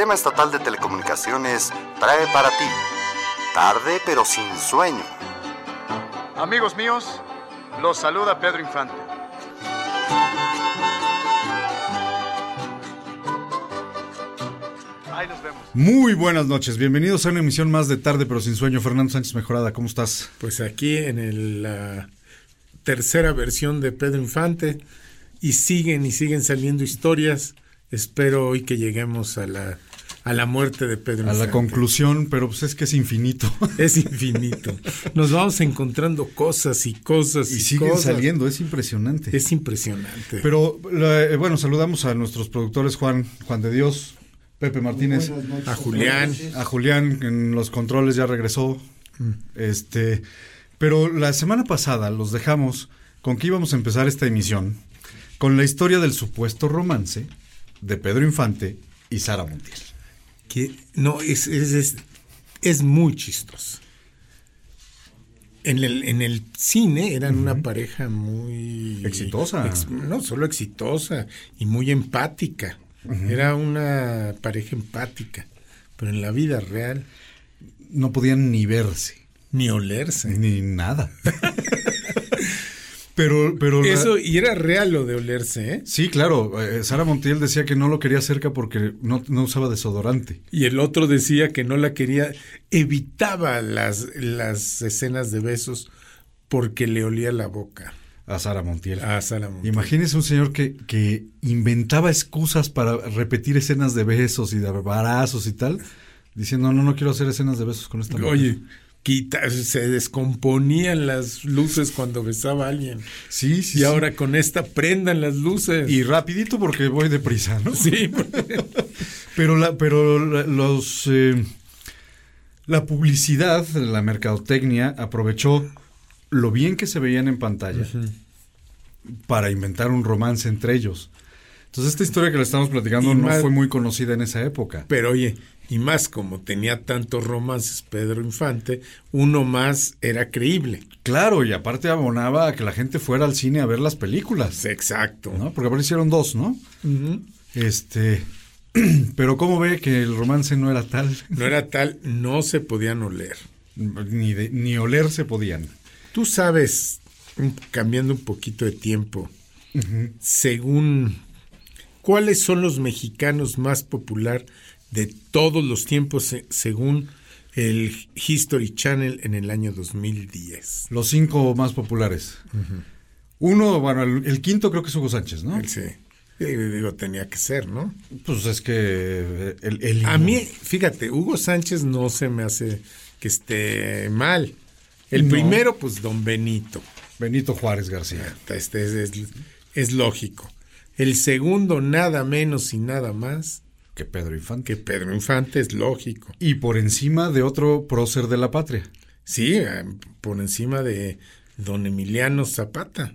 Sistema Estatal de Telecomunicaciones trae para ti Tarde pero sin sueño. Amigos míos, los saluda Pedro Infante. Ahí nos vemos. Muy buenas noches, bienvenidos a una emisión más de Tarde pero sin sueño. Fernando Sánchez Mejorada, ¿cómo estás? Pues aquí en la tercera versión de Pedro Infante y siguen y siguen saliendo historias. Espero hoy que lleguemos a la a la muerte de Pedro. A la conclusión, pero pues es que es infinito. Es infinito. Nos vamos encontrando cosas y cosas y, y siguen saliendo, es impresionante. Es impresionante. Pero eh, bueno, saludamos a nuestros productores Juan, Juan de Dios, Pepe Martínez, a Julián, a Julián en los controles ya regresó. Mm. Este, pero la semana pasada los dejamos con que íbamos a empezar esta emisión con la historia del supuesto romance de Pedro Infante y Sara Montiel que no, es, es, es, muy chistoso. En el, en el cine eran una pareja muy... Exitosa. no, solo exitosa y muy empática. Era una pareja empática. Pero en la vida real... No podían ni verse. Ni olerse. Ni nada. Pero, pero Eso, y era real lo de olerse, ¿eh? Sí, claro. Eh, Sara Montiel decía que no lo quería cerca porque no, usaba desodorante. Y el otro decía que no la quería, evitaba las, las escenas de besos porque le olía la boca. A Sara Montiel. A Sara Montiel. Imagínese un señor que, que inventaba excusas para repetir escenas de besos y de abrazos y tal, diciendo, no, no quiero hacer escenas de besos con esta mujer. Oye, se descomponían las luces cuando besaba a alguien. Sí, sí. Y ahora con esta prendan las luces. Y rapidito porque voy deprisa, ¿no? Sí. pero la, pero los eh, la publicidad, la mercadotecnia aprovechó lo bien que se veían en pantalla para inventar un romance entre ellos. Entonces esta historia que le estamos platicando no fue muy conocida en esa época. Pero oye, y más como tenía tantos romances Pedro Infante, uno más era creíble. Claro, y aparte abonaba a que la gente fuera al cine a ver las películas. Exacto. ¿no? Porque aparecieron dos, ¿no? Este, pero ¿cómo ve que el romance no era tal? No era tal, no se podían oler. Ni, ni oler se podían. Tú sabes, cambiando un poquito de tiempo, según cuáles son los mexicanos más popular de todos los tiempos según el History Channel en el año 2010. Los cinco más populares. Uno, bueno, el, quinto creo que es Hugo Sánchez, ¿no? sí. Digo, tenía que ser, ¿no? Pues es que eh, el, A mí, fíjate, Hugo Sánchez no se me hace que esté mal. El primero, pues, don Benito. Benito Juárez García. Este es, es lógico. El segundo, nada menos y nada más, que Pedro Infante. Que Pedro Infante es lógico. Y por encima de otro prócer de la patria. Sí, eh, por encima de don Emiliano Zapata.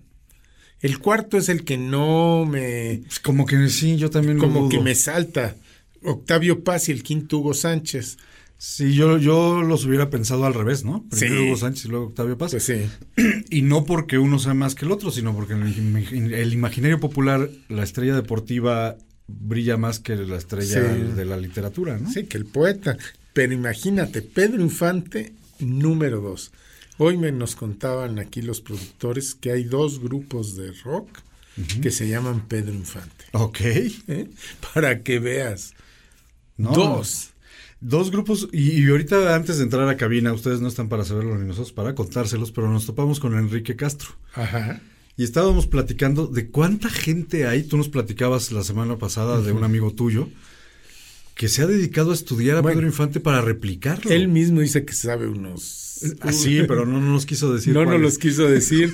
El cuarto es el que no me... Pues como que sí, yo también Como que me salta. Octavio Paz y el quinto Hugo Sánchez. Sí, yo, yo los hubiera pensado al revés, ¿no? Primero Hugo Sánchez y luego Octavio Paz. Pues sí. Y no porque uno sea más que el otro, sino porque en el imaginario popular la estrella deportiva brilla más que la estrella de la literatura, ¿no? Sí, que el poeta. Pero imagínate, Pedro Infante, número dos. Hoy me nos contaban aquí los productores que hay dos grupos de rock que se llaman Pedro Infante. Ok. ¿Eh? Para que veas. Dos. Dos grupos, y, y, ahorita antes de entrar a cabina, ustedes no están para saberlo ni nosotros para contárselos, pero nos topamos con Enrique Castro. Ajá y estábamos platicando de cuánta gente hay. Tú nos platicabas la semana pasada de un amigo tuyo que se ha dedicado a estudiar a Pedro Infante para replicarlo. Él mismo dice que sabe unos. Ah, sí, pero no, nos quiso decir. No nos los quiso decir.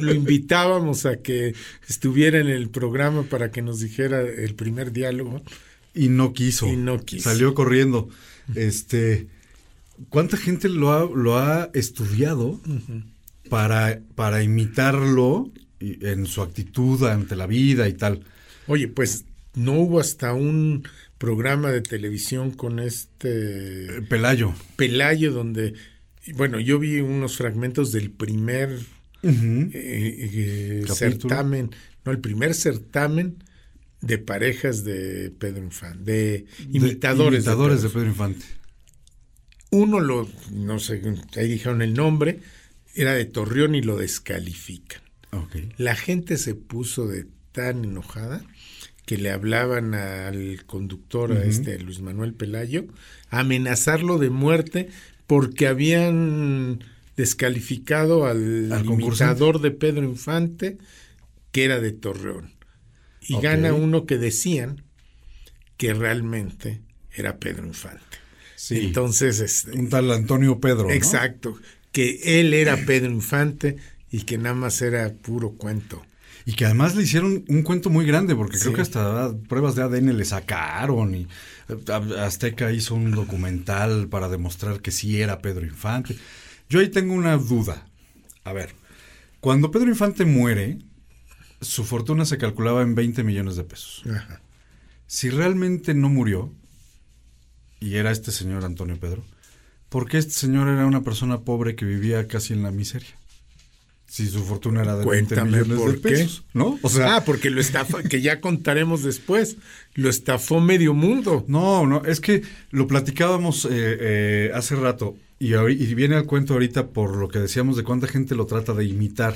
Lo invitábamos a que estuviera en el programa para que nos dijera el primer diálogo. Y no quiso. Y no quiso. Salió corriendo. Este. ¿Cuánta gente lo ha, lo ha estudiado? Para, para imitarlo en su actitud ante la vida y tal. Oye, pues no hubo hasta un programa de televisión con este Pelayo. Pelayo donde bueno, yo vi unos fragmentos del primer eh, eh, certamen, no, el primer certamen de parejas de Pedro Infante, de imitadores, de, imitadores de, Pedro. Infante. Uno lo, no sé, ahí dijeron el nombre, era de Torreón y lo descalifican. La gente se puso de tan enojada que le hablaban al conductor, a este Luis Manuel Pelayo, amenazarlo de muerte porque habían descalificado al, al imitador de Pedro Infante, que era de Torreón. Y gana uno que decían que realmente era Pedro Infante. Entonces, este, un tal Antonio Pedro. Exacto, que él era Pedro Infante y que nada más era puro cuento. Y que además le hicieron un cuento muy grande, porque creo que hasta pruebas de ADN le sacaron y eh, Azteca hizo un documental para demostrar que sí era Pedro Infante. Yo ahí tengo una duda. A ver, cuando Pedro Infante muere, su fortuna se calculaba en 20 millones de pesos. Si realmente no murió, y era este señor Antonio Pedro, ¿por qué este señor era una persona pobre que vivía casi en la miseria? Si su fortuna era de 20 millones de pesos, ¿no? O sea, ah, porque lo estafa, que ya contaremos después, lo estafó medio mundo. No, no, es que lo platicábamos eh, eh, hace rato y, y, viene al cuento ahorita por lo que decíamos de cuánta gente lo trata de imitar.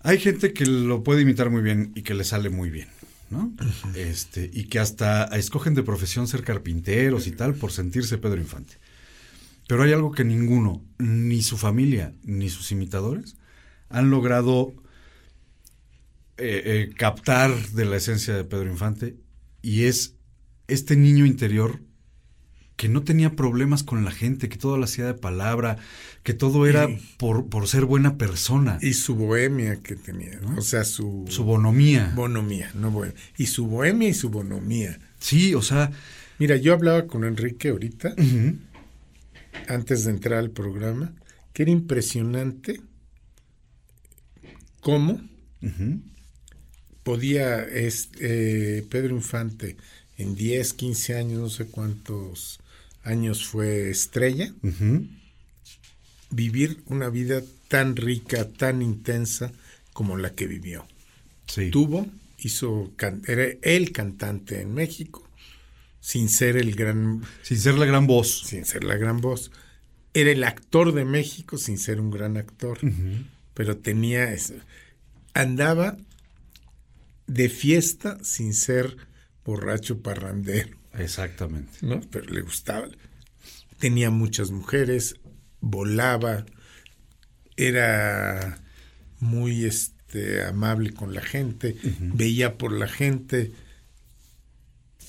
Hay gente que lo puede imitar muy bien y que le sale muy bien, ¿no? Este, y que hasta escogen de profesión ser carpinteros y tal por sentirse Pedro Infante. Pero hay algo que ninguno, ni su familia, ni sus imitadores, han logrado eh, eh, captar de la esencia de Pedro Infante y es este niño interior que no tenía problemas con la gente, que todo lo hacía de palabra, que todo era por, por ser buena persona. Y su bohemia que tenía, o sea, su... Su bonomía. Bonomía, no bohemia. Y su bohemia y su bonomía. Sí, o sea... Mira, yo hablaba con Enrique ahorita, antes de entrar al programa, que era impresionante cómo podía este, Pedro Infante en 10, 15 años, no sé cuántos años fue estrella, vivir una vida tan rica, tan intensa como la que vivió. Tuvo, hizo, era el cantante en México, sin ser el gran... Sin ser la gran voz. Sin ser la gran voz. Era el actor de México sin ser un gran actor, pero tenía... Eso. Andaba de fiesta sin ser borracho parrandero. Exactamente. ¿no? Pero le gustaba. Tenía muchas mujeres, volaba, era muy este, amable con la gente, veía por la gente.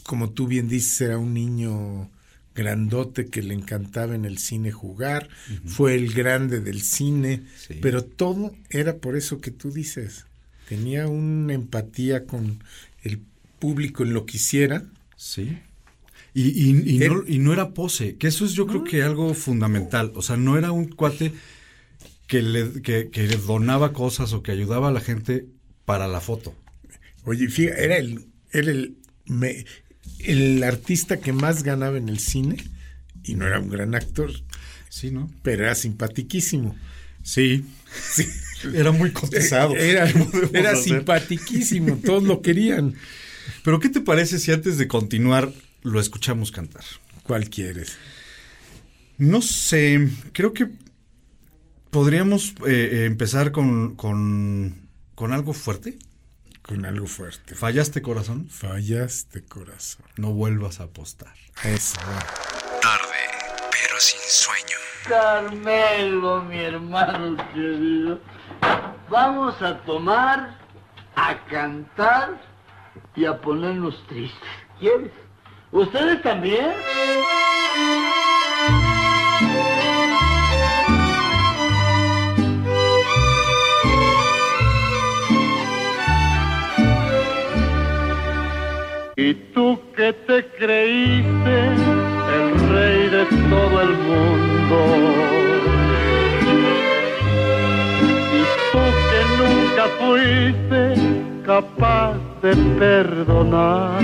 Como tú bien dices, era un niño grandote que le encantaba en el cine jugar, fue el grande del cine, pero todo era por eso que tú dices. Tenía una empatía con el público en lo que hiciera. Sí. Y, y, no, y, no, era pose, que eso es yo creo que algo fundamental. O sea, no era un cuate que le, que, le donaba cosas o que ayudaba a la gente para la foto. Oye, fíjate, era el, era el, el artista que más ganaba en el cine y no era un gran actor. Sí, ¿no? Pero era simpatiquísimo. Sí. sí. Era muy cotizado. Era, era simpatiquísimo, todos lo querían. Pero ¿qué te parece si antes de continuar lo escuchamos cantar. ¿Cuál quieres? No sé, creo que podríamos eh, eh, empezar con, con, con algo fuerte. Con algo fuerte. ¿Fallaste corazón? Fallaste corazón. No vuelvas a apostar. Eso. Tarde, pero sin sueño. Carmelo, mi hermano querido. Vamos a tomar, a cantar y a ponernos tristes. ¿Quieres? ¿Ustedes también? Y tú que te creíste el rey de todo el mundo. Y tú que nunca fuiste capaz de perdonar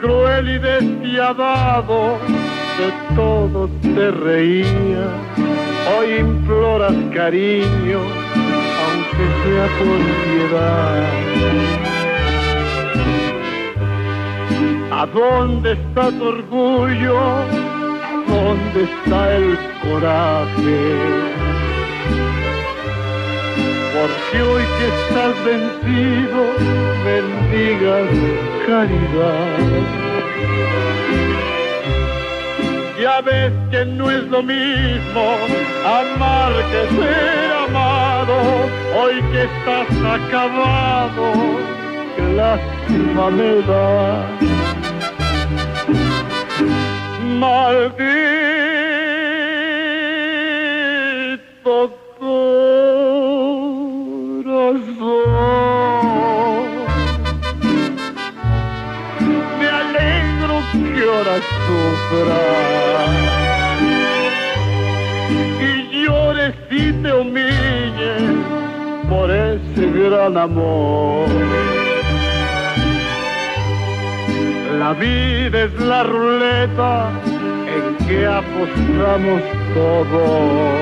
cruel y despiadado, de todo te reía. Hoy imploras cariño, que sea por piedad. ¿A dónde está tu orgullo? ¿A dónde está el coraje? Porque hoy que estás vencido, bendigas caridad. Ya ves que no es lo mismo amar que ser amado. Hoy que estás acabado, qué lástima me da. Maldito ahora sufras y llores y te humilles por ese gran amor. La vida es la ruleta en que apostamos todos.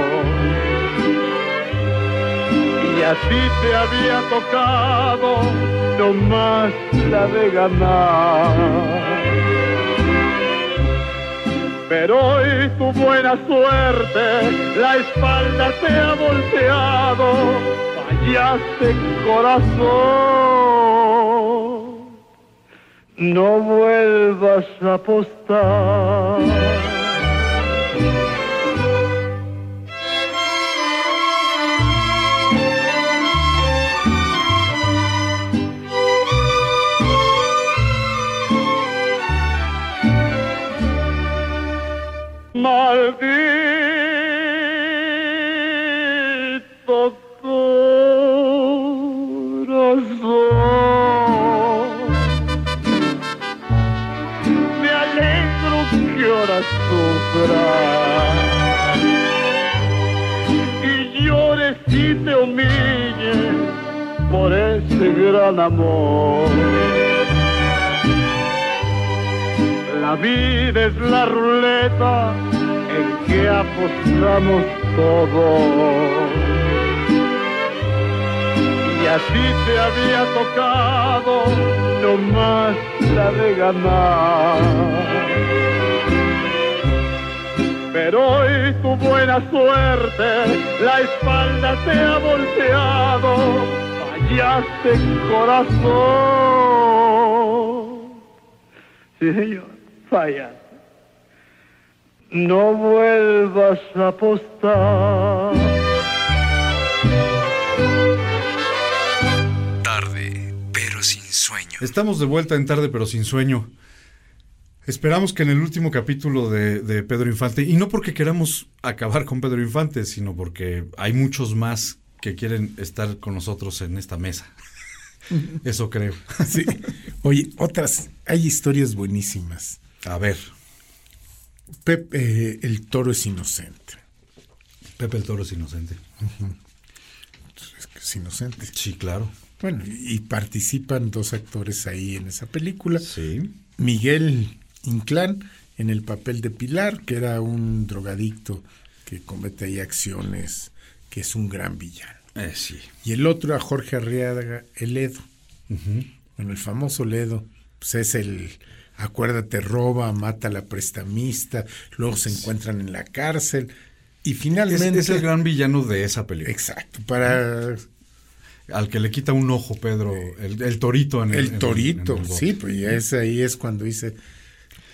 Y así te había tocado nomás la de ganar. Pero hoy tu buena suerte, la espalda te ha volteado, fallaste corazón. No vuelvas a apostar. Maldito corazón. Me alegro que ahora sufras y llores y te humilles por ese gran amor. La vida es la ruleta en que apostamos todos. Y así te había tocado nomás la de ganar. Pero hoy tu buena suerte, la espalda te ha volteado, fallaste corazón. Sí, señor, falla. No vuelvas a apostar. Tarde, pero sin sueño. Estamos de vuelta en tarde pero sin sueño. Esperamos que en el último capítulo de, de Pedro Infante, y no porque queramos acabar con Pedro Infante, sino porque hay muchos más que quieren estar con nosotros en esta mesa. Eso creo. Sí. Oye, otras, hay historias buenísimas. A ver, Pepe, eh, el toro es inocente. Pepe el Toro es inocente. Es que es inocente. Sí, claro. Bueno, y participan dos actores ahí en esa película. Sí. Miguel Inclán en el papel de Pilar, que era un drogadicto que comete ahí acciones, que es un gran villano. Eh, sí. Y el otro a Jorge Arriaga, el Edo. Bueno, el famoso Ledo, pues es el, acuérdate, roba, mata a la prestamista, luego se encuentran en la cárcel y Es, finalmente... es el gran villano de esa película. Exacto, para Al que le quita un ojo, Pedro, el, el torito en el, el torito, en el bote. sí, pues ya es ahí es cuando dice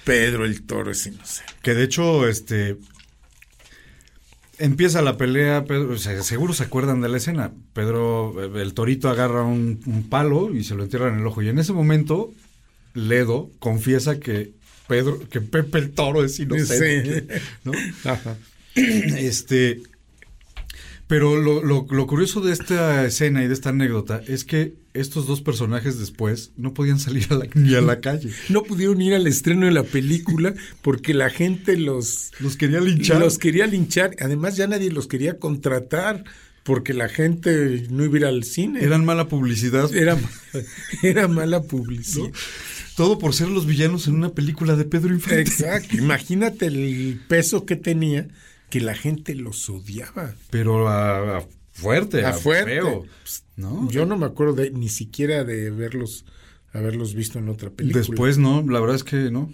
Pedro el toro es inocente. Que de hecho, este. Empieza la pelea, Pedro, o sea, seguro se acuerdan de la escena. Pedro, el torito agarra un, un palo y se lo entierra en el ojo. Y en ese momento, Ledo confiesa que Pedro, que Pepe el toro es inocente. Sí. ¿no? Ajá. Este. Pero lo, lo- lo curioso de esta escena y de esta anécdota es que estos dos personajes después no podían salir a la- ni a la calle. No pudieron ir al estreno de la película porque la gente los, Los quería linchar. los quería linchar. Además, ya nadie los quería contratar porque la gente no iba a ir al cine. Eran mala publicidad. era, era mala publicidad. Todo por ser los villanos en una película de Pedro Infante. Exacto. Imagínate el peso que tenía que la gente los odiaba. Pero a, a fuerte, a a fuerte. feo, ¿no? Yo no me acuerdo de, ni siquiera de verlos, haberlos visto en otra película. Después no, la verdad es que no.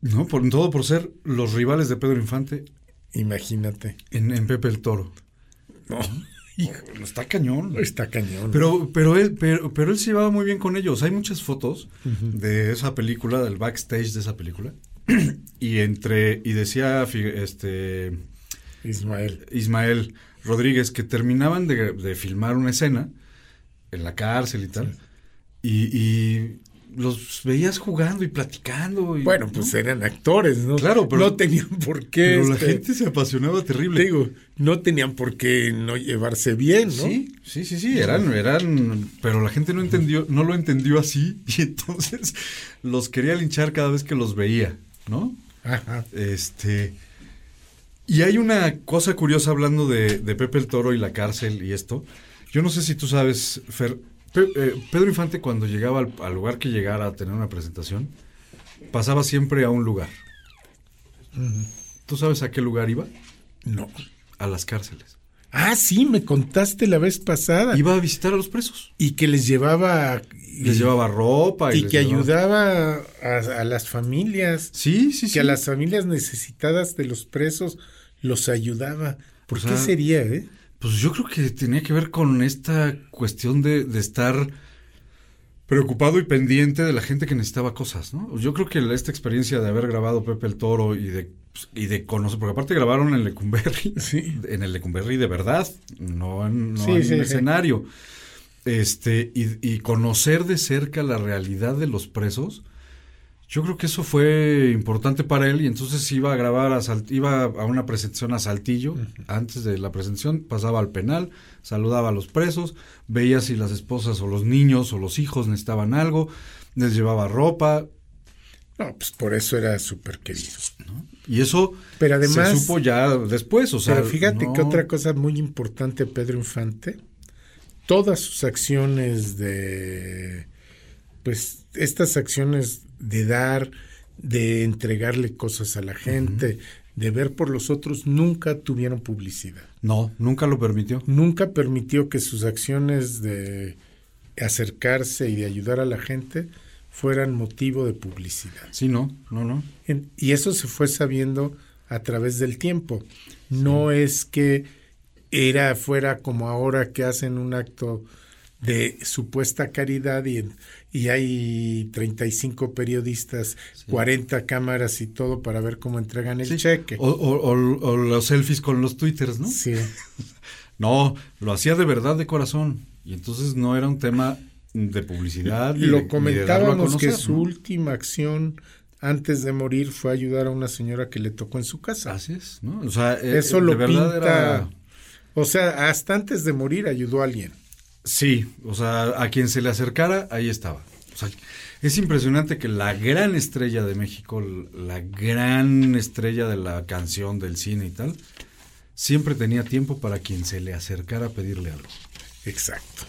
No, por todo por ser los rivales de Pedro Infante Imagínate. en, en Pepe el Toro. No, Está cañón. está cañón. Pero, pero él, pero, pero él se llevaba muy bien con ellos. Hay muchas fotos de esa película, del backstage de esa película. y entre, y decía este Ismael. Ismael Rodríguez que terminaban de, de filmar una escena en la cárcel y tal. Y, y los veías jugando y platicando. y- Bueno, pues ¿no? eran actores, ¿no? Claro, pero- no tenían por qué. Pero la este, gente se apasionaba terrible. te digo, no tenían por qué no llevarse bien, ¿no? Sí, sí, sí, sí, eran, eran, pero la gente no entendió, no lo entendió así y entonces los quería linchar cada vez que los veía, ¿no? Ajá. Este, y hay una cosa curiosa hablando de, de Pepe el Toro y la cárcel y esto. Yo no sé si tú sabes, Fer, Pe- eh, Pedro Infante cuando llegaba al, al lugar que llegara a tener una presentación, pasaba siempre a un lugar. ¿Tú sabes a qué lugar iba? No. A las cárceles. Ah, sí, me contaste la vez pasada. Iba a visitar a los presos. Y que les llevaba. Les llevaba ropa. Y, que llevaba- ayudaba a, a las familias. Sí, sí, sí. Que a las familias necesitadas de los presos los ayudaba. ¿Por O qué sería, eh? Pues yo creo que tenía que ver con esta cuestión de, de estar preocupado y pendiente de la gente que necesitaba cosas, ¿no? Yo creo que esta experiencia de haber grabado Pepe el Toro y de, y de conocer, porque aparte grabaron en Lecumberri, Sí. en el Lecumberri de verdad, no en, no Sí, en sí, un escenario. Este, y, y conocer de cerca la realidad de los presos, yo creo que eso fue importante para él y entonces iba a grabar, a iba a una presentación a Saltillo, antes de la presentación pasaba al penal, saludaba a los presos, veía si las esposas o los niños o los hijos necesitaban algo, les llevaba ropa No, pues por eso era súper querido. y eso Pero además- se supo ya después, o sea, Pero fíjate que no- otra cosa muy importante Pedro Infante, todas sus acciones de, pues, estas acciones de dar, de entregarle cosas a la gente, de ver por los otros, nunca tuvieron publicidad. No, nunca lo permitió. Nunca permitió que sus acciones de acercarse y de ayudar a la gente fueran motivo de publicidad. Sí, no, no, no. En- Y eso se fue sabiendo a través del tiempo. No es que era fuera como ahora que hacen un acto de supuesta caridad y, y hay 35 periodistas, 40 cámaras y todo para ver cómo entregan el Sí. cheque. O, o- o- o los selfies con los twitters, ¿no? Sí. No, lo hacía de verdad de corazón. Y entonces no era un tema de publicidad. de- de Lo a comentábamos que su ¿no? última acción antes de morir fue ayudar a una señora que le tocó en su casa. Así es, ¿no? O sea, eh, Eso de lo pinta. era- O sea, hasta antes de morir ayudó a alguien. Sí, o sea, a quien se le acercara, ahí estaba. O sea, es impresionante que la gran estrella de México, la gran estrella de la canción, del cine y tal, siempre tenía tiempo para quien se le acercara a pedirle algo. Exacto.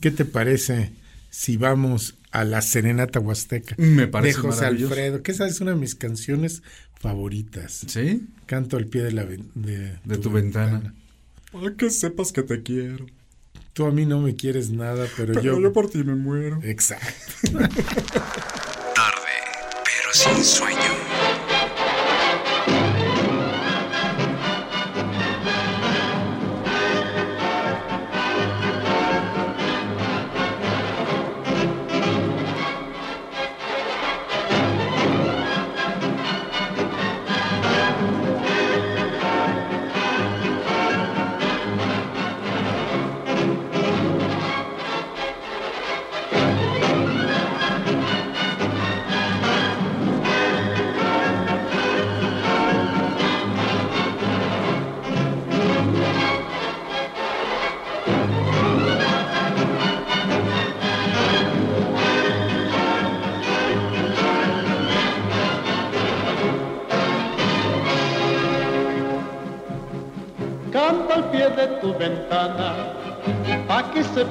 ¿Qué te parece si vamos a la Serenata Huasteca? Me parece De José. Alfredo, que esa es una de mis canciones favoritas. ¿Sí? Canto al pie de, la, de, De tu ventana. Para que sepas que te quiero. Tú a mí no me quieres nada, pero, Pero yo... yo por ti me muero. Exacto. Tarde, pero sin sueño.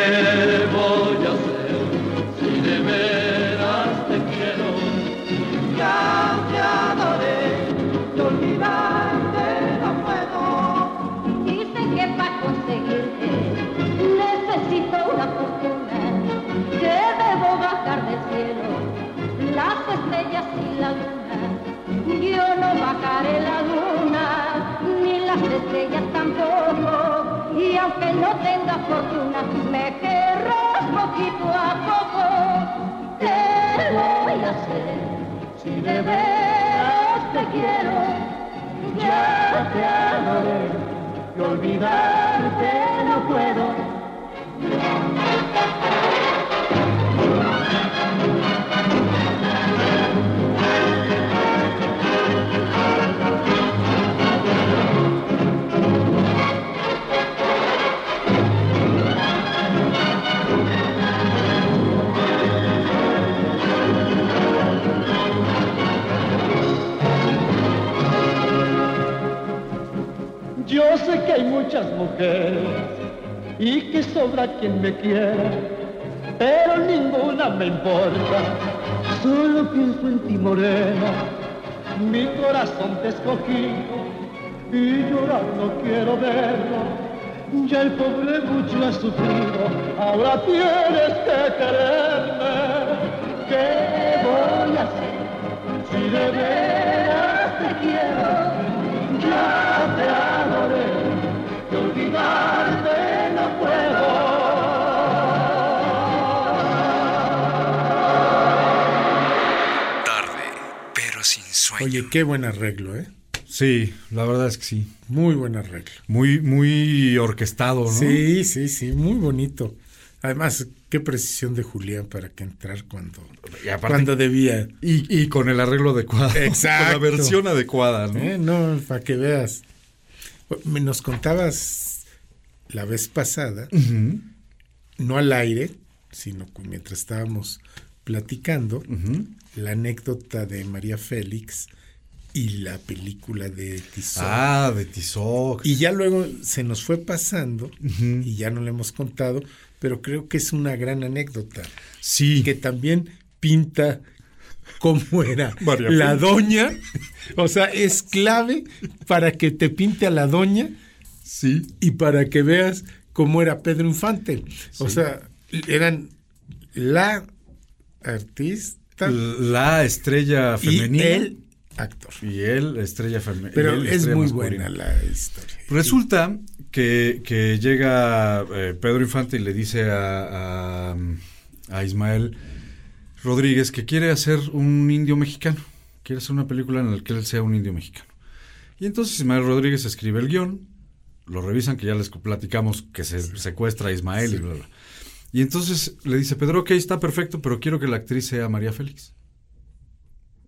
¿Qué voy a hacer si de veras te quiero? Ya te adoré y olvidarte no puedo. Dicen que para conseguirte necesito una fortuna, que debo bajar del cielo las estrellas y la luna. Yo no bajaré la luna, ni las estrellas tampoco, y aunque no tenga fortuna, me querrás poquito a poco. ¿Qué voy a hacer si de veras te quiero? Ya te adoré y olvidarte no puedo. Sé que hay muchas mujeres y que sobra quien me quiera, pero ninguna me importa. Solo pienso en ti, morena. Mi corazón te escogí y llorar no quiero verlo. Ya el pobre mucho ha sufrido, ahora tienes que quererme. ¿Qué voy a hacer si de veras te quiero? Ya te adoré olvidarte no puedo. Tarde, pero sin sueño. Oye, qué buen arreglo, ¿eh? Sí, la verdad es que sí. Muy buen arreglo. Muy, muy orquestado, ¿no? Sí, sí, sí, muy bonito. Además, qué precisión de Julián para que entrar cuando, Y aparte- cuando debía. Y, y con el arreglo adecuado. Exacto. Con la versión adecuada, ¿no? ¿eh? No, para que veas. Me nos contabas la vez pasada, no al aire, sino mientras estábamos platicando, la anécdota de María Félix y la película de Tizón. Ah, de Tizoc. Y ya luego se nos fue pasando y ya no le hemos contado, pero creo que es una gran anécdota Sí. que también pinta cómo era María la Félix. doña. O sea, es clave para que te pinte a la doña Sí. y para que veas cómo era Pedro Infante. O sea, eran la artista La estrella y femenina. el actor. Y él, estrella femenina. Pero es muy buena la historia. Resulta que, que llega eh, Pedro Infante y le dice a, a, a Ismael Rodríguez que quiere hacer un indio mexicano. Quiere hacer una película en la que él sea un indio mexicano. Y entonces Ismael Rodríguez escribe el guion, lo revisan, que ya les platicamos que se secuestra a Ismael y bla, bla. Y entonces le dice, Pedro, ok, está perfecto, pero quiero que la actriz sea María Félix.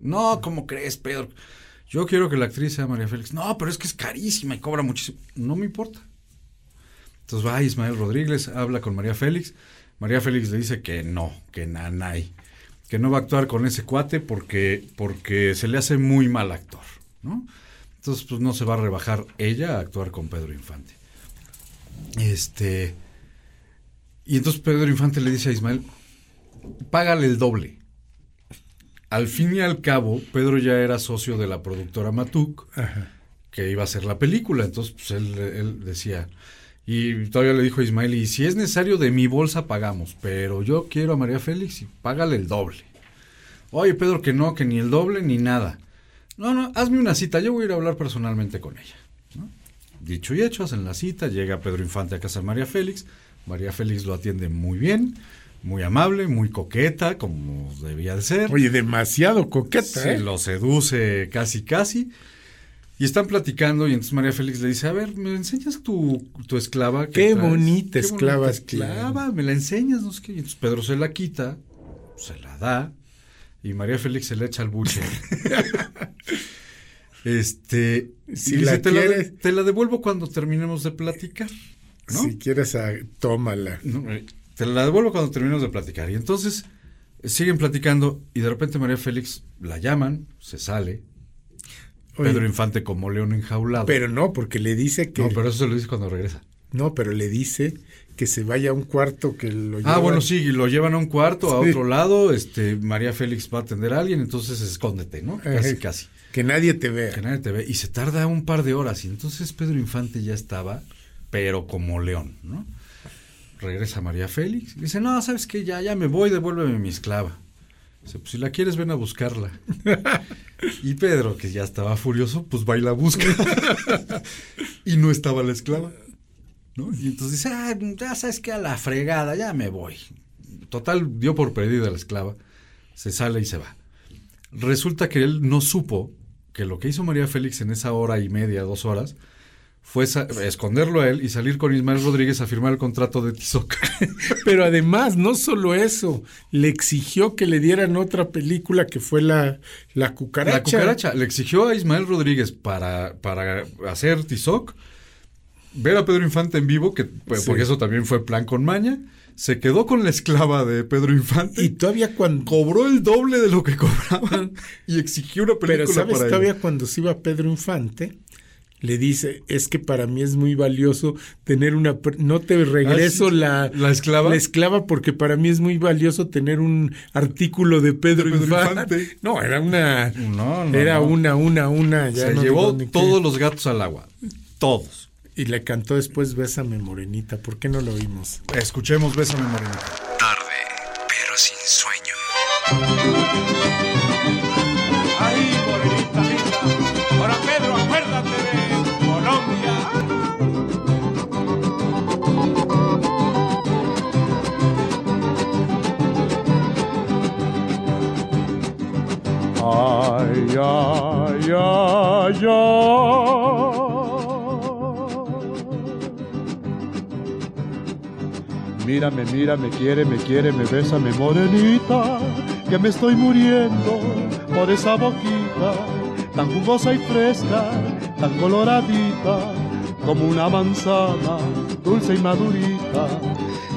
No, ¿cómo crees, Pedro? Yo quiero que la actriz sea María Félix. No, pero es que es carísima y cobra muchísimo. No me importa. Entonces va Ismael Rodríguez, habla con María Félix. María Félix le dice que no, que nanay, que no va a actuar con ese cuate porque, porque se le hace muy mal actor, ¿no? Entonces, pues no se va a rebajar ella a actuar con Pedro Infante. Este. Y entonces Pedro Infante le dice a Ismael, págale el doble. Al fin y al cabo, Pedro ya era socio de la productora Matuk, Ajá. que iba a hacer la película. Entonces, pues él, él decía, y todavía le dijo a Ismael, y si es necesario, de mi bolsa pagamos, pero yo quiero a María Félix y págale el doble. Oye, Pedro, que no, que ni el doble ni nada. No, no, hazme una cita, yo voy a ir a hablar personalmente con ella. ¿no? Dicho y hecho, hacen la cita, llega Pedro Infante a casa de María Félix. María Félix lo atiende muy bien, muy amable, muy coqueta, como debía de ser. Oye, demasiado coqueta, Se ¿eh? lo seduce casi, casi. Y están platicando y entonces María Félix le dice, a ver, ¿me enseñas tu, tu esclava? que Qué traes? bonita Qué esclava bonita que- esclava, me la enseñas, no sé qué. Y entonces Pedro se la quita, se la da y María Félix se le echa al buche. Este, Si dice, la te, la de- quieres- te la devuelvo cuando terminemos de platicar. ¿no? Si quieres, ah, tómala. No, eh, te la devuelvo cuando terminemos de platicar. Y entonces eh, siguen platicando y de repente María Félix la llaman, se sale. Oye, Pedro Infante como león enjaulado. Pero no, porque le dice que. no, pero eso se lo dice cuando regresa. No, pero le dice que se vaya a un cuarto que lo Ah, lleva- bueno, sí, y lo llevan a un cuarto, a Sí. otro lado. Este, María Félix va a atender a alguien, entonces escóndete, ¿no? Casi, Ajá. casi. Que nadie te vea. Que nadie te ve. Y se tarda un par de horas. Y entonces Pedro Infante ya estaba, pero como león, ¿no? Regresa María Félix. y Dice, no, ¿sabes qué? Ya, ya me voy, devuélveme mi esclava. Dice, pues si la quieres, ven a buscarla. y Pedro, que ya estaba furioso, pues va y la busca. y no estaba la esclava. ¿No? Y entonces dice, ah, ya sabes que a la fregada, ya me voy. Total, dio por perdida la esclava. Se sale y se va. Resulta que él no supo que lo que hizo María Félix en esa hora y media, dos horas, fue esconderlo a él y salir con Ismael Rodríguez a firmar el contrato de Tizoc. Pero además, no solo eso, le exigió que le dieran otra película que fue la, la cucaracha. La cucaracha le exigió a Ismael Rodríguez para, para hacer Tizoc, ver a Pedro Infante en vivo, que pues, Sí. porque eso también fue plan con maña, se quedó con la esclava de Pedro Infante Y todavía cuando. cobró el doble de lo que cobraban y exigió una película Pero sabes, para todavía cuando se iba Pedro Infante, le dice, es que para mí es muy valioso tener una... No te regreso Ah, sí. la... ¿La esclava? La esclava porque para mí es muy valioso tener un artículo de Pedro, De Pedro Infante. Infante. No, era una... No, no, era no. una, una, una. Ya se no llevó qué. todos los gatos al agua. Todos. Y le cantó después Bésame Morenita. ¿Por qué no lo oímos? Escuchemos Bésame Morenita. Tarde, pero sin sueño. Ay, morenita linda. Ahora Pedro, acuérdate de Colombia. Ay, ay, ay, ay. Mírame, mírame, quiere, me quiere, me besa, me morenita, que me estoy muriendo por esa boquita, tan jugosa y fresca, tan coloradita, como una manzana, dulce y madurita,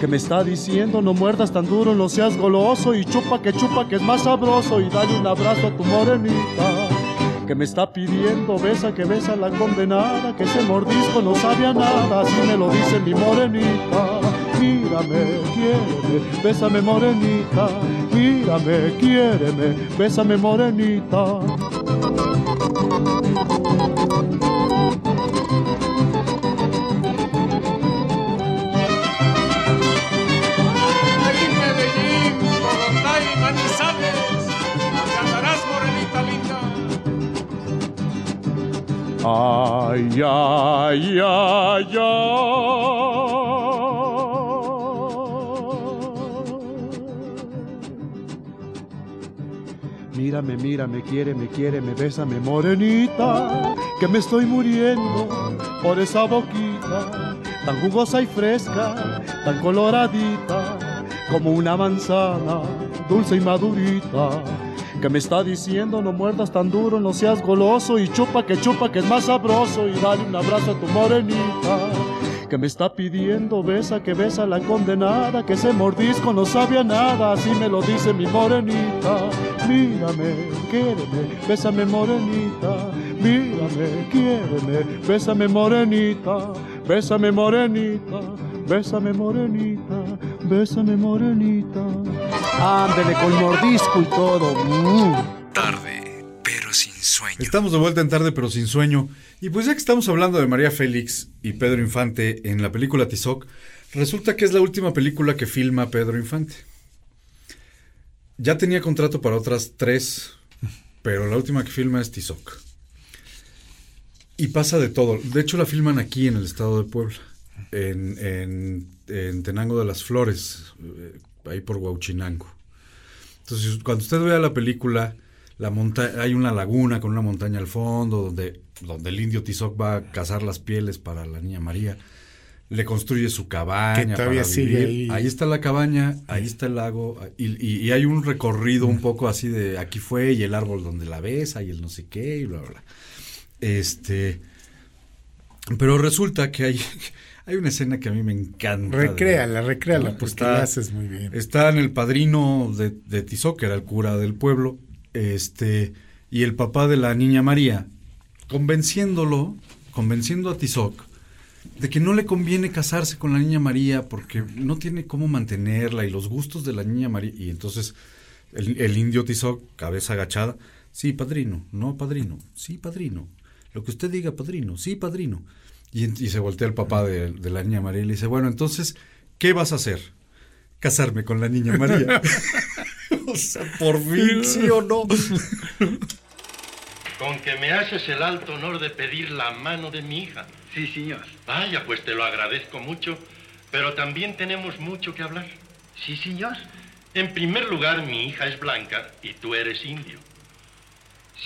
que me está diciendo no muerdas tan duro, no seas goloso y chupa que chupa que es más sabroso y dale un abrazo a tu morenita que me está pidiendo besa que besa la condenada, que ese mordisco no sabe a nada, así me lo dice mi morenita. Mírame, quiéreme, bésame morenita, mírame, quiéreme, bésame morenita. Ay, Medellín, Bogotá y Manizales, cantarás morenita linda. Ay, ay, ay, ay. Mírame, mírame, quiere, me quiere, me besa, me morenita, que me estoy muriendo por esa boquita, tan jugosa y fresca, tan coloradita, como una manzana, dulce y madurita que me está diciendo no muerdas tan duro, no seas goloso y chupa que chupa que es más sabroso y dale un abrazo a tu morenita. Que me está pidiendo besa que besa la condenada, que ese mordisco no sabe a nada, así me lo dice mi morenita. Mírame, quiéreme, bésame morenita, mírame, quiéreme, bésame morenita, bésame morenita, bésame morenita, bésame morenita. Ándele con mordisco y todo. Mm. Tarde, pero sin sueño. Estamos de vuelta en tarde, pero sin sueño. Y pues ya que estamos hablando de María Félix y Pedro Infante en la película Tizoc, resulta que es la última película que filma Pedro Infante. Ya tenía contrato para otras tres, pero la última que filma es Tizoc. Y pasa de todo. De hecho, la filman aquí en el estado de Puebla, en, en- en Tenango de las Flores, eh, ahí por Huauchinango. Entonces, cuando usted vea la película, la monta hay una laguna con una montaña al fondo donde, donde el indio Tizoc va a cazar las pieles para la niña María. Le construye su cabaña. Que todavía para sigue vivir. ahí. está la cabaña, ahí está el lago, y, y- y hay un recorrido un poco así de aquí fue y el árbol donde la besa y el no sé qué y bla, bla, bla. Este, pero resulta que hay, hay una escena que a mí me encanta. de- Recréala, recréala, ¿no? porque Está- la haces muy bien. Está en el padrino de, de Tizoc, que era el cura del pueblo, este, y el papá de la niña María, convenciéndolo, convenciendo a Tizoc de que no le conviene casarse con la niña María porque no tiene cómo mantenerla y los gustos de la niña María. Y entonces el, el indio Tizoc, cabeza agachada, sí, padrino, no, padrino, sí, padrino. Lo que usted diga, padrino, sí, padrino. Y, y se voltea el papá de, de la niña María y le dice, bueno, entonces, ¿qué vas a hacer? Casarme con la niña María. o sea, por fin, sí o no. Con que me haces el alto honor de pedir la mano de mi hija. Sí, señor. Vaya, pues te lo agradezco mucho, pero también tenemos mucho que hablar. Sí, señor. En primer lugar, mi hija es blanca y tú eres indio.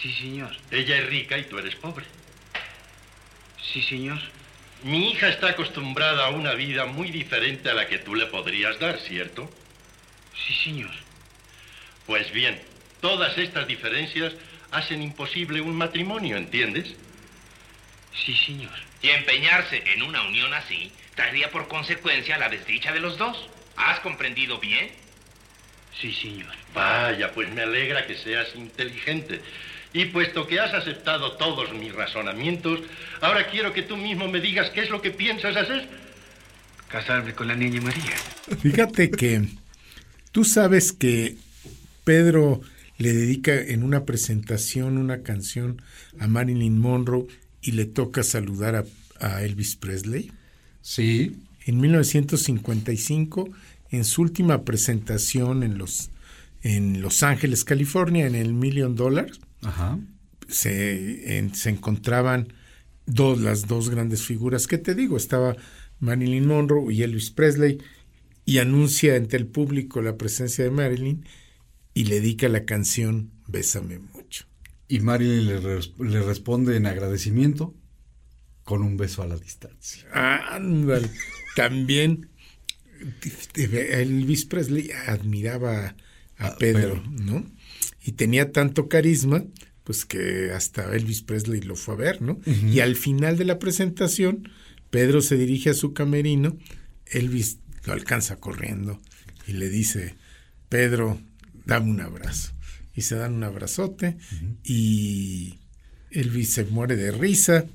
Sí, señor. Ella es rica y tú eres pobre. Sí, señor. Mi hija está acostumbrada a una vida muy diferente a la que tú le podrías dar, ¿cierto? Sí, señor. Pues bien, todas estas diferencias hacen imposible un matrimonio, ¿entiendes? Sí, señor. Y empeñarse en una unión así traería por consecuencia la desdicha de los dos. ¿Has comprendido bien? Sí, señor. Vaya, pues me alegra que seas inteligente. Y puesto que has aceptado todos mis razonamientos, ahora quiero que tú mismo me digas qué es lo que piensas hacer. Casarme con la niña María. Fíjate que tú sabes que Pedro le dedica en una presentación una canción a Marilyn Monroe y le toca saludar a, a Elvis Presley. Sí, En 1955, en su última presentación en Los, en Los Ángeles, California, en el Million Dollars, ajá. se, en- se encontraban dos, las dos grandes figuras que te digo, estaba Marilyn Monroe y Elvis Presley, y anuncia ante el público la presencia de Marilyn y le dedica la canción Bésame mucho. Y Marilyn le, res- le responde en agradecimiento con un beso a la distancia. Ándale. También Elvis Presley admiraba a A Pedro, Pedro. ¿no? Y tenía tanto carisma, pues que hasta Elvis Presley lo fue a ver, ¿no? Y al final de la presentación, Pedro se dirige a su camerino, Elvis lo alcanza corriendo y le dice, Pedro, dame un abrazo. Y se dan un abrazote y Elvis se muere de risa,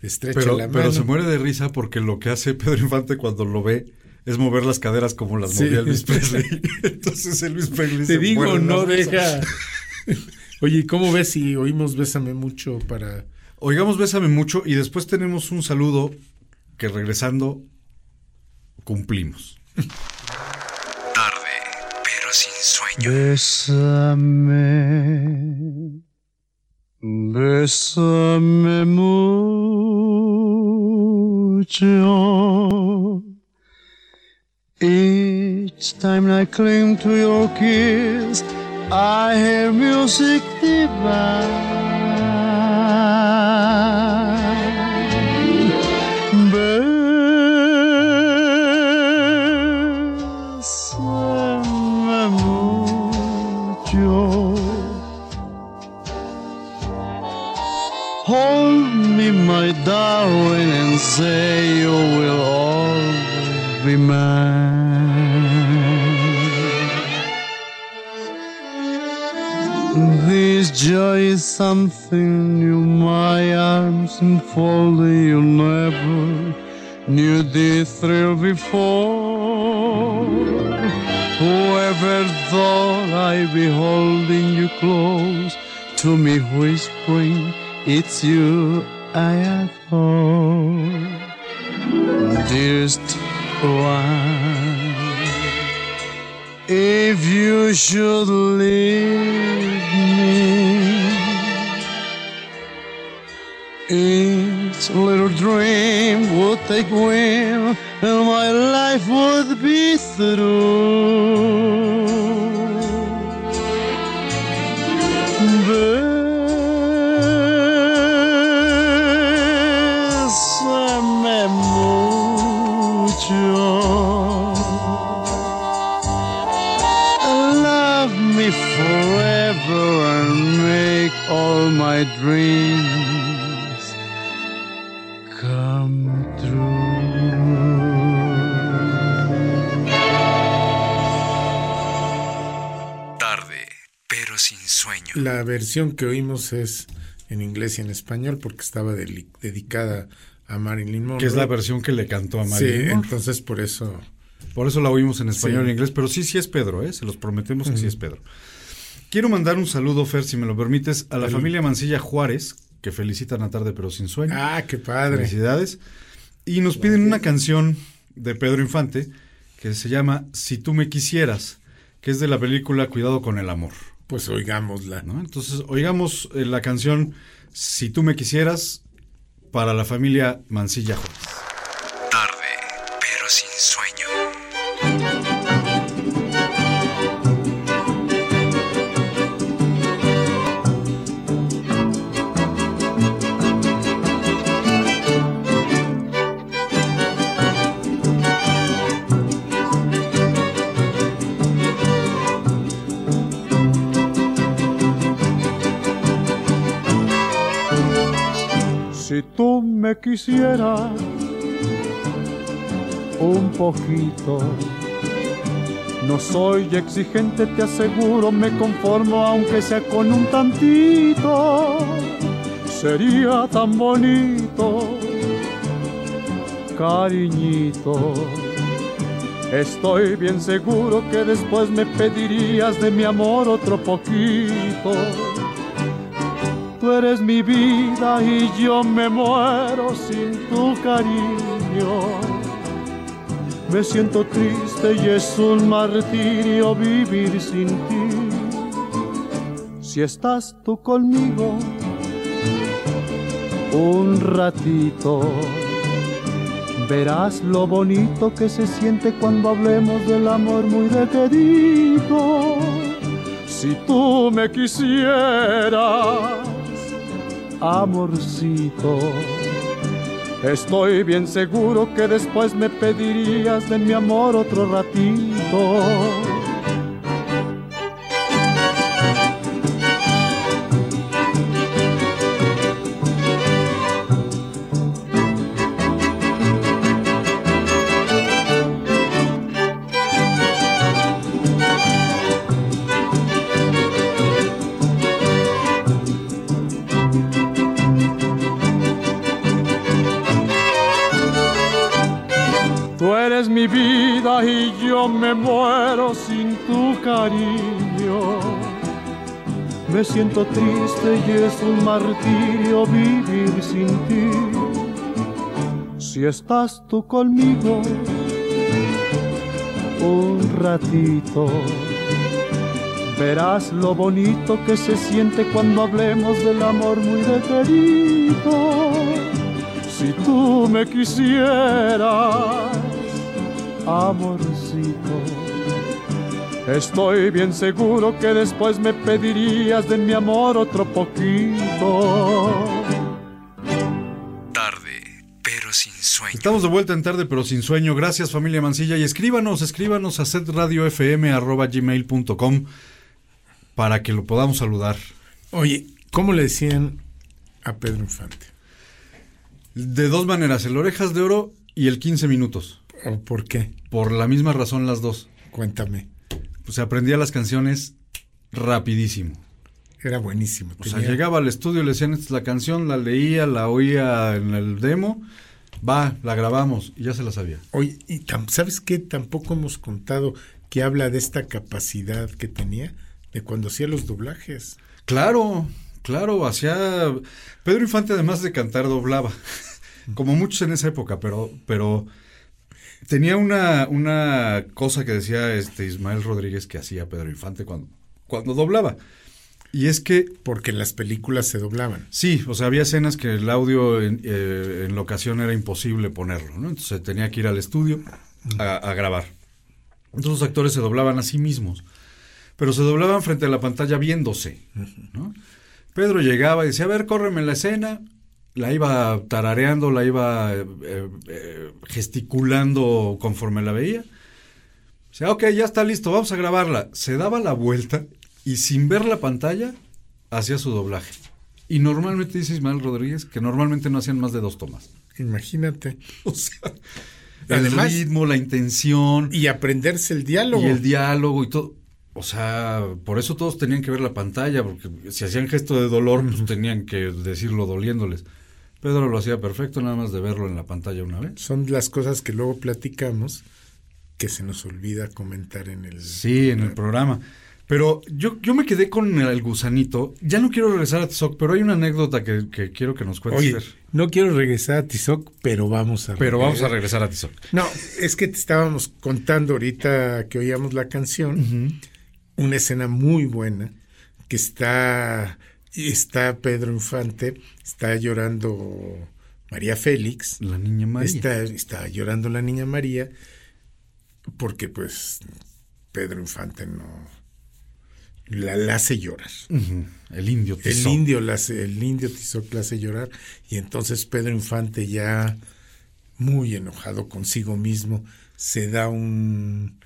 le estrecha Pero, la pero mano. se muere de risa porque lo que hace Pedro Infante cuando lo ve es mover las caderas como las Sí. movía Elvis Presley. Entonces Elvis Presley Te se digo, muere no deja. Oye, ¿y ¿cómo ves si oímos Bésame mucho para... Oigamos Bésame mucho y después tenemos un saludo que regresando cumplimos. Pero sin sueño. Bésame, bésame mucho. Each time I cling to your kiss, I hear music divine. My darling, and say you will always be mine. This joy is something new, my arms enfolding you never knew this thrill before. Whoever thought I'd be holding you close to me, whispering, It's you I adore. Dearest one, if you should leave me, each little dream would take wing and my life would be through. La versión que oímos es en inglés y en español porque estaba dedicada a Marilyn Monroe. Que es la versión que le cantó a Sí, Marilyn Monroe. entonces por eso. Por eso la oímos en español Sí. y en inglés, pero sí, sí es Pedro, ¿eh? Se los prometemos que sí es Pedro. Quiero mandar un saludo, Fer, si me lo permites, a la familia Mancilla Juárez, que felicitan a Tarde pero sin sueño. Ah, qué padre. Felicidades. Y nos piden una canción de Pedro Infante que se llama Si tú me quisieras, que es de la película Cuidado con el amor. Pues oigámosla. ¿no? Entonces, oigamos eh, la canción Si tú me quisieras para la familia Mancilla Juárez. Me quisieras un poquito, no soy exigente, te aseguro, me conformo aunque sea con un tantito. Sería tan bonito, cariñito. Estoy bien seguro que después me pedirías de mi amor otro poquito. Tú eres mi vida y yo me muero sin tu cariño. Me siento triste y es un martirio vivir sin ti. Si estás tú conmigo un ratito, verás lo bonito que se siente cuando hablemos del amor muy de querido. Si tú me quisieras, amorcito, estoy bien seguro que después me pedirías de mi amor otro ratito. Me siento triste y es un martirio vivir sin ti. Si estás tú conmigo un ratito, verás lo bonito que se siente cuando hablemos del amor muy de querido. Si tú me quisieras, amorcito, estoy bien seguro que después me pedirías de mi amor otro poquito. Tarde, pero sin sueño. Estamos de vuelta en tarde, pero sin sueño. Gracias, familia Mancilla. Y escríbanos, escríbanos a setradiofm.com para que lo podamos saludar. Oye, ¿cómo le decían a Pedro Infante? De dos maneras, el Orejas de Oro y el 15 minutos. ¿O ¿Por qué? Por la misma razón las dos. Cuéntame. Pues se aprendía las canciones rapidísimo. Era buenísimo. O sea, llegaba al estudio, le decían, esta es la canción, la leía, la oía en el demo, va, la grabamos y ya se la sabía. Oye, y ¿sabes qué? Tampoco hemos contado que habla de esta capacidad que tenía de cuando hacía los doblajes. Claro, claro, hacía... Pedro Infante además de cantar doblaba, como muchos en esa época, pero, pero tenía una, una cosa que decía este Ismael Rodríguez que hacía Pedro Infante cuando, cuando doblaba. Y es que... Porque en las películas se doblaban. Sí, o sea, había escenas que el audio en, eh, en la ocasión era imposible ponerlo, ¿no? Entonces tenía que ir al estudio a, a grabar. Entonces los actores se doblaban a sí mismos, pero se doblaban frente a la pantalla viéndose, ¿no? Pedro llegaba y decía, a ver, córreme la escena, la iba tarareando, la iba eh, eh, eh, gesticulando conforme la veía. Decía, ok, ya está listo, vamos a grabarla. Se daba la vuelta y sin ver la pantalla hacía su doblaje. Y normalmente dice Ismael Rodríguez que normalmente no hacían más de dos tomas. Imagínate. O sea, Además- el ritmo, la intención Y aprenderse el diálogo. y el diálogo y todo. O sea, por eso todos tenían que ver la pantalla, porque si hacían gesto de dolor, pues tenían que decirlo doliéndoles. Pedro lo hacía perfecto, nada más de verlo en la pantalla una vez. Son las cosas que luego platicamos que se nos olvida comentar en el... Sí, en el programa. Pero yo, yo me quedé con el gusanito. Ya no quiero regresar a Tizoc, pero hay una anécdota que, que quiero que nos cuentes. Oye, no quiero regresar a Tizoc, pero vamos a... Pero vamos a regresar a Tizoc. No, es que te estábamos contando ahorita que oíamos la canción, una escena muy buena, que está, está Pedro Infante, está llorando María Félix, La niña María. está, está llorando la niña María, porque pues Pedro Infante no la, la hace llorar. El indio El Tizoc. indio, la hace- el indio Tizoc la hace llorar y entonces Pedro Infante ya muy enojado consigo mismo se da un,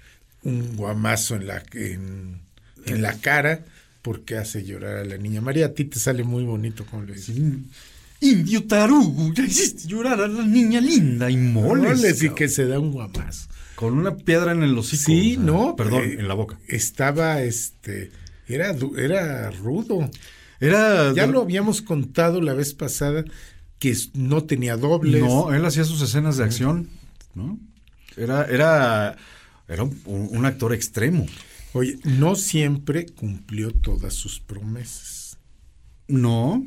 un guamazo en la, en, en la cara porque hace llorar a la niña María. A ti te sale muy bonito como le dices. Indio tarugo, ya hiciste llorar a la niña linda y moles. Moles y que se da un guamazo. Con una piedra en el hocico. Sí, o sea, no. Perdón, eh, en la boca. Estaba, este, era, era rudo. Era. Ya de- lo habíamos contado la vez pasada que no tenía dobles. No, él hacía sus escenas de acción, ¿no? Era, era, era un, un actor extremo. Oye, no siempre cumplió todas sus promesas. No.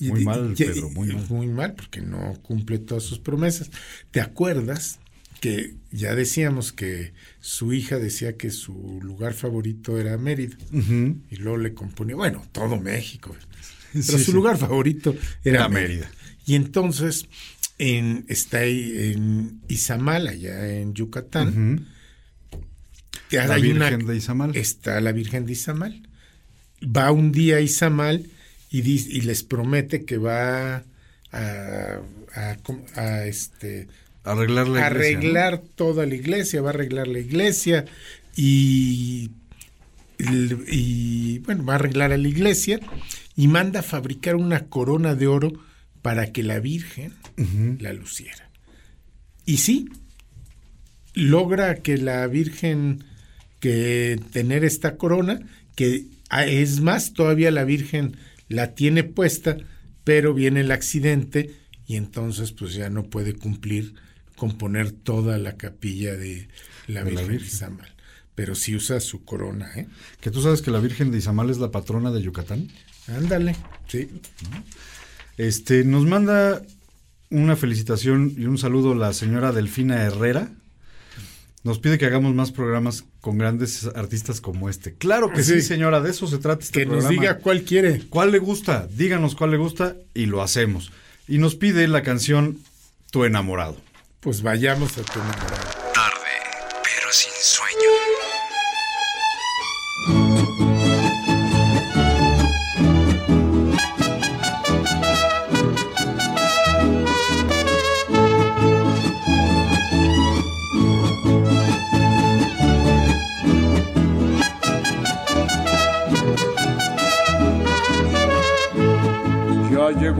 Y- Muy y- mal, y- Pedro, muy mal. Muy mal, porque no cumple todas sus promesas. ¿Te acuerdas que ya decíamos que su hija decía que su lugar favorito era Mérida? Y luego le componía, bueno, todo México. Pero Sí, su sí. lugar favorito era, Era Mérida. Mérida. Y entonces en, está ahí en Izamal, allá en Yucatán. La hay una- Virgen de Izamal. Está la Virgen de Izamal. Va un día a Izamal y, les promete que va a, a, com- a, este, Arreglar la iglesia, arreglar toda la iglesia, va a arreglar la iglesia y, y- y, bueno, va a arreglar a la iglesia y manda a fabricar una corona de oro para que la Virgen la luciera. Y sí, logra que la Virgen que tener esta corona, que ah, es más, todavía la Virgen la tiene puesta, pero viene el accidente y entonces pues ya no puede cumplir con poner toda la capilla de la De la Virgen de. Izamal. Pero sí usa su corona, ¿eh? Que tú sabes que la Virgen de Izamal es la patrona de Yucatán. Ándale, sí. Este, nos manda una felicitación y un saludo la señora Delfina Herrera. Nos pide que hagamos más programas con grandes artistas como este. Claro que sí, Sí. señora, de eso se trata este Que nos programa. diga cuál quiere. ¿Cuál le gusta? Díganos cuál le gusta y lo hacemos. Y nos pide la canción Tu enamorado. Pues vayamos a tu enamorado. Tarde, pero sin sueño.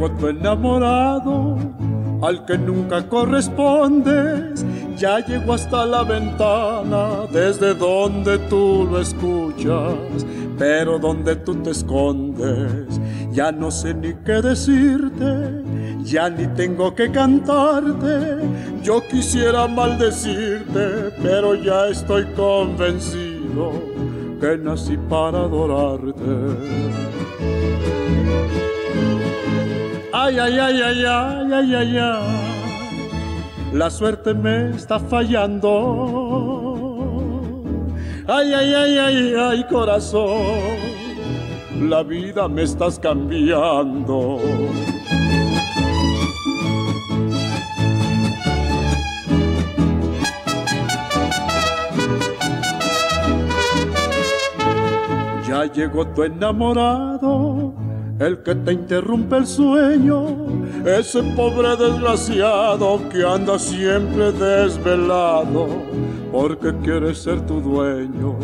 Tu enamorado, al que nunca correspondes. Ya llegó hasta la ventana, desde donde tú lo escuchas, pero donde tú te escondes. Ya no sé ni qué decirte, ya ni tengo que cantarte. Yo quisiera maldecirte, pero ya estoy convencido que nací para adorarte. Ay, ay, ay, ay, ay, ay, ay, ay. La suerte me está fallando. Ay, ay, ay, ay, ay, corazón. La vida me estás cambiando. Ya llegó tu enamorado, el que te interrumpe el sueño, ese pobre desgraciado que anda siempre desvelado porque quiere ser tu dueño.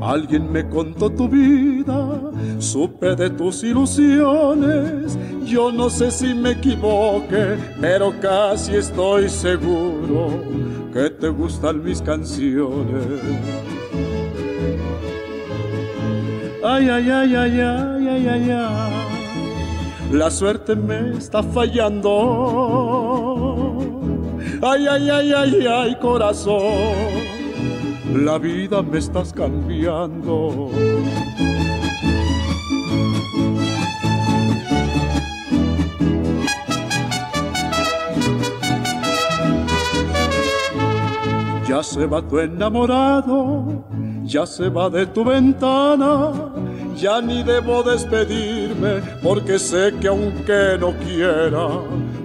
Alguien me contó tu vida, supe de tus ilusiones. Yo no sé si me equivoque, pero casi estoy seguro que te gustan mis canciones. Ay, ay, ay, ay, ay, ay, ay, ay. La suerte me está fallando. Ay, ay, ay, ay, ay, corazón. La vida me estás cambiando. Ya se va tu enamorado, ya se va de tu ventana, ya ni debo despedirme porque sé que aunque no quiera,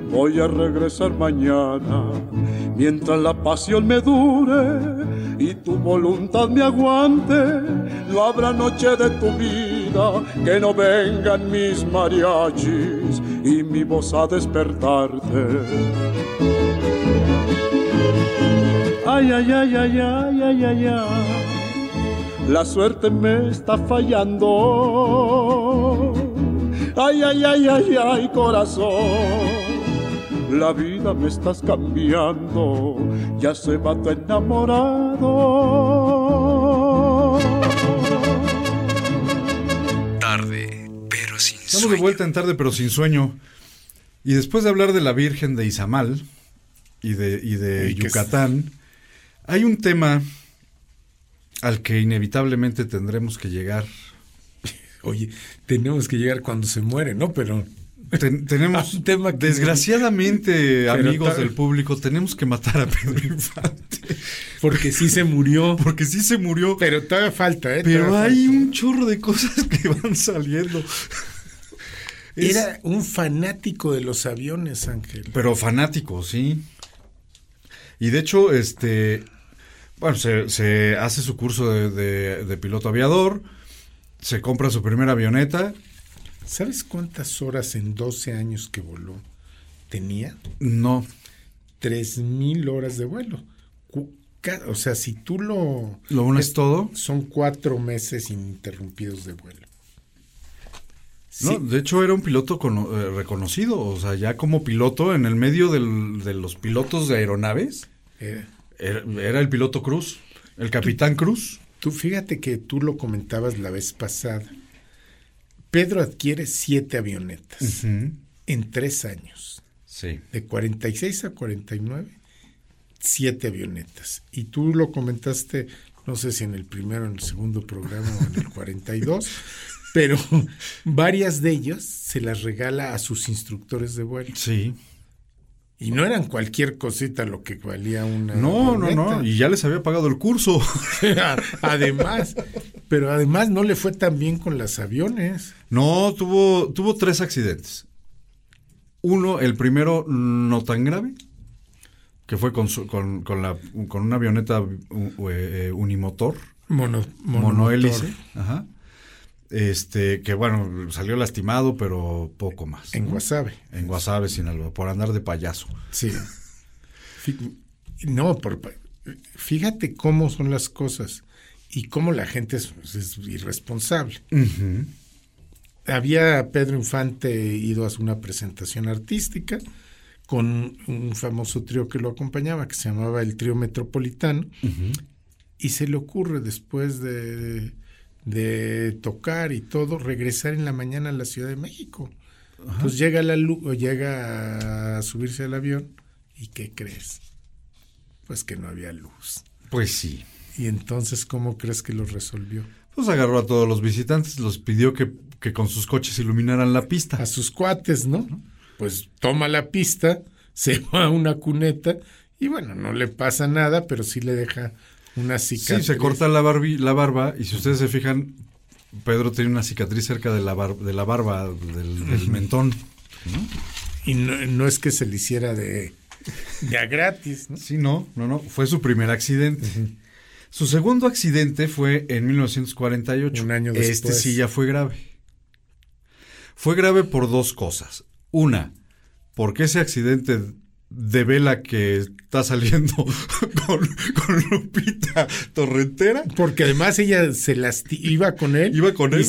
voy a regresar mañana. Mientras la pasión me dure y tu voluntad me aguante, no habrá noche de tu vida que no vengan mis mariachis y mi voz a despertarte. Ay, ay, ay, ay, ay, ay, ay, ay. La suerte me está fallando. Ay, ay, ay, ay, ay, corazón. La vida me estás cambiando. Ya se va tu enamorado. Tarde, pero sin Estamos de vuelta en tarde, pero sin sueño. Y después de hablar de la Virgen de Izamal y de, y de Yucatán, hay un tema al que inevitablemente tendremos que llegar. Oye, tenemos que llegar cuando se muere, ¿no? Pero Ten- tenemos, Un tema que- desgraciadamente, amigos del público, tenemos que matar a Pedro Infante. porque sí se murió. Porque sí se murió. Pero todavía falta, ¿eh? Pero Todavía hay falta. un chorro de cosas que van saliendo. Es- Era un fanático de los aviones, Ángel. Pero fanático, sí. Y de hecho, este, bueno, se, se hace su curso de, de- de piloto aviador, se compra su primera avioneta. ¿Sabes cuántas horas en 12 años que voló tenía? No, 3.000 horas de vuelo. O sea, si tú lo... lo unes todo. Son cuatro meses ininterrumpidos de vuelo. No, Sí, de hecho era un piloto eh, reconocido, o sea, ya como piloto en el medio del- de los pilotos de aeronaves, eh, era, era el piloto Cruz, el capitán Cruz. tú fíjate que tú lo comentabas la vez pasada. Pedro adquiere siete avionetas en tres años. Sí. De 46 a 49, siete avionetas. Y tú lo comentaste, no sé si en el primero, en el segundo programa o en el 42, pero varias de ellas se las regala a sus instructores de vuelo. Sí. Y no eran cualquier cosita lo que valía una. No, no, no, y ya les había pagado el curso. además, pero además no le fue tan bien con los aviones. No, tuvo, tuvo tres accidentes. Uno, el primero no tan grave, que fue con, su- con, con la, con una avioneta eh, unimotor, Mono, monohélice. Ajá. Este, que bueno, salió lastimado, pero poco más. En ¿no? Guasave. En Guasave, Sinaloa, por andar de payaso. Sí. No, por, fíjate cómo son las cosas y cómo la gente es, es irresponsable. Había Pedro Infante ido a hacer una presentación artística con un famoso trío que lo acompañaba, que se llamaba el Trío Metropolitano, y se le ocurre después de, de tocar y todo, regresar en la mañana a la Ciudad de México. Pues llega la llega a subirse al avión y ¿qué crees? Pues que no había luz. Pues sí. Y entonces, ¿cómo crees que lo resolvió? Pues agarró a todos los visitantes, los pidió que, que con sus coches iluminaran la pista. A sus cuates, ¿no? Pues toma la pista, se va a una cuneta y bueno, no le pasa nada, pero sí le deja una cicatriz. Sí, se corta la, barbi- la barba y si ustedes se fijan, Pedro tiene una cicatriz cerca de la, bar- de la barba, del, del mentón. Y no, no es que se le hiciera de, de a gratis, ¿no? Sí, no, no, no, fue su primer accidente. Su segundo accidente fue en 1948. Un año Este después. sí ya fue grave. Fue grave por dos cosas. Una, porque ese accidente devela que está saliendo con, con Lupita Torrentera. Porque además ella se las iba con él. Iba con él.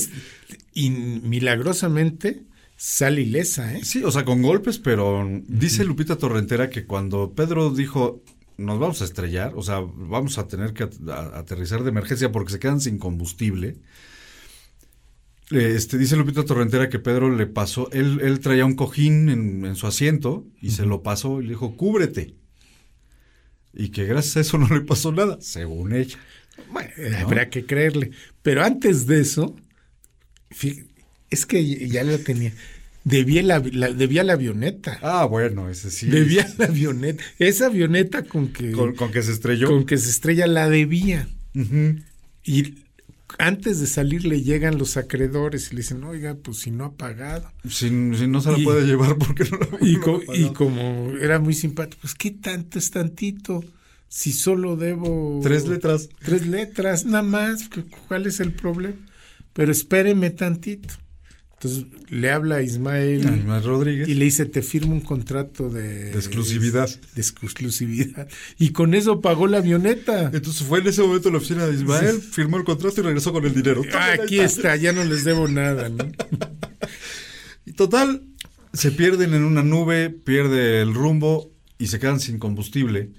Y, y milagrosamente sale ilesa, ¿eh? Sí, o sea, con golpes, pero dice Lupita Torrentera que cuando Pedro dijo nos vamos a estrellar, o sea, vamos a tener que aterrizar de emergencia porque se quedan sin combustible. Este, dice Lupita Torrentera que Pedro le pasó, él, él traía un cojín en, en su asiento y se lo pasó y le dijo, cúbrete. Y que gracias a eso no le pasó nada, según ella. Bueno, habrá que creerle. Pero antes de eso, es que ya lo tenía. Debía la, la- debía la avioneta. Ah, bueno, ese sí. Debía la avioneta. Esa avioneta con que, Con, con que se estrelló. con que se estrella la debía. Y antes de salir le llegan los acreedores y le dicen, oiga, pues si no ha pagado. Si, si no se la Y- puede llevar porque no la Y, co- y como era muy simpático, pues ¿qué tanto es tantito? Si solo debo... Tres letras. Tres letras, nada más. ¿cu- ¿Cuál es el problema? Pero espéreme tantito. Entonces le habla a Ismael A Ismael Rodríguez. y le dice, te firmo un contrato de... De exclusividad. De exclusividad. Y con eso pagó la avioneta. Entonces fue en ese momento en la oficina de Ismael, firmó el contrato y regresó con el dinero. Ah, aquí está, ya no les debo nada, ¿no? Y total, se pierden en una nube, pierde el rumbo y se quedan sin combustible.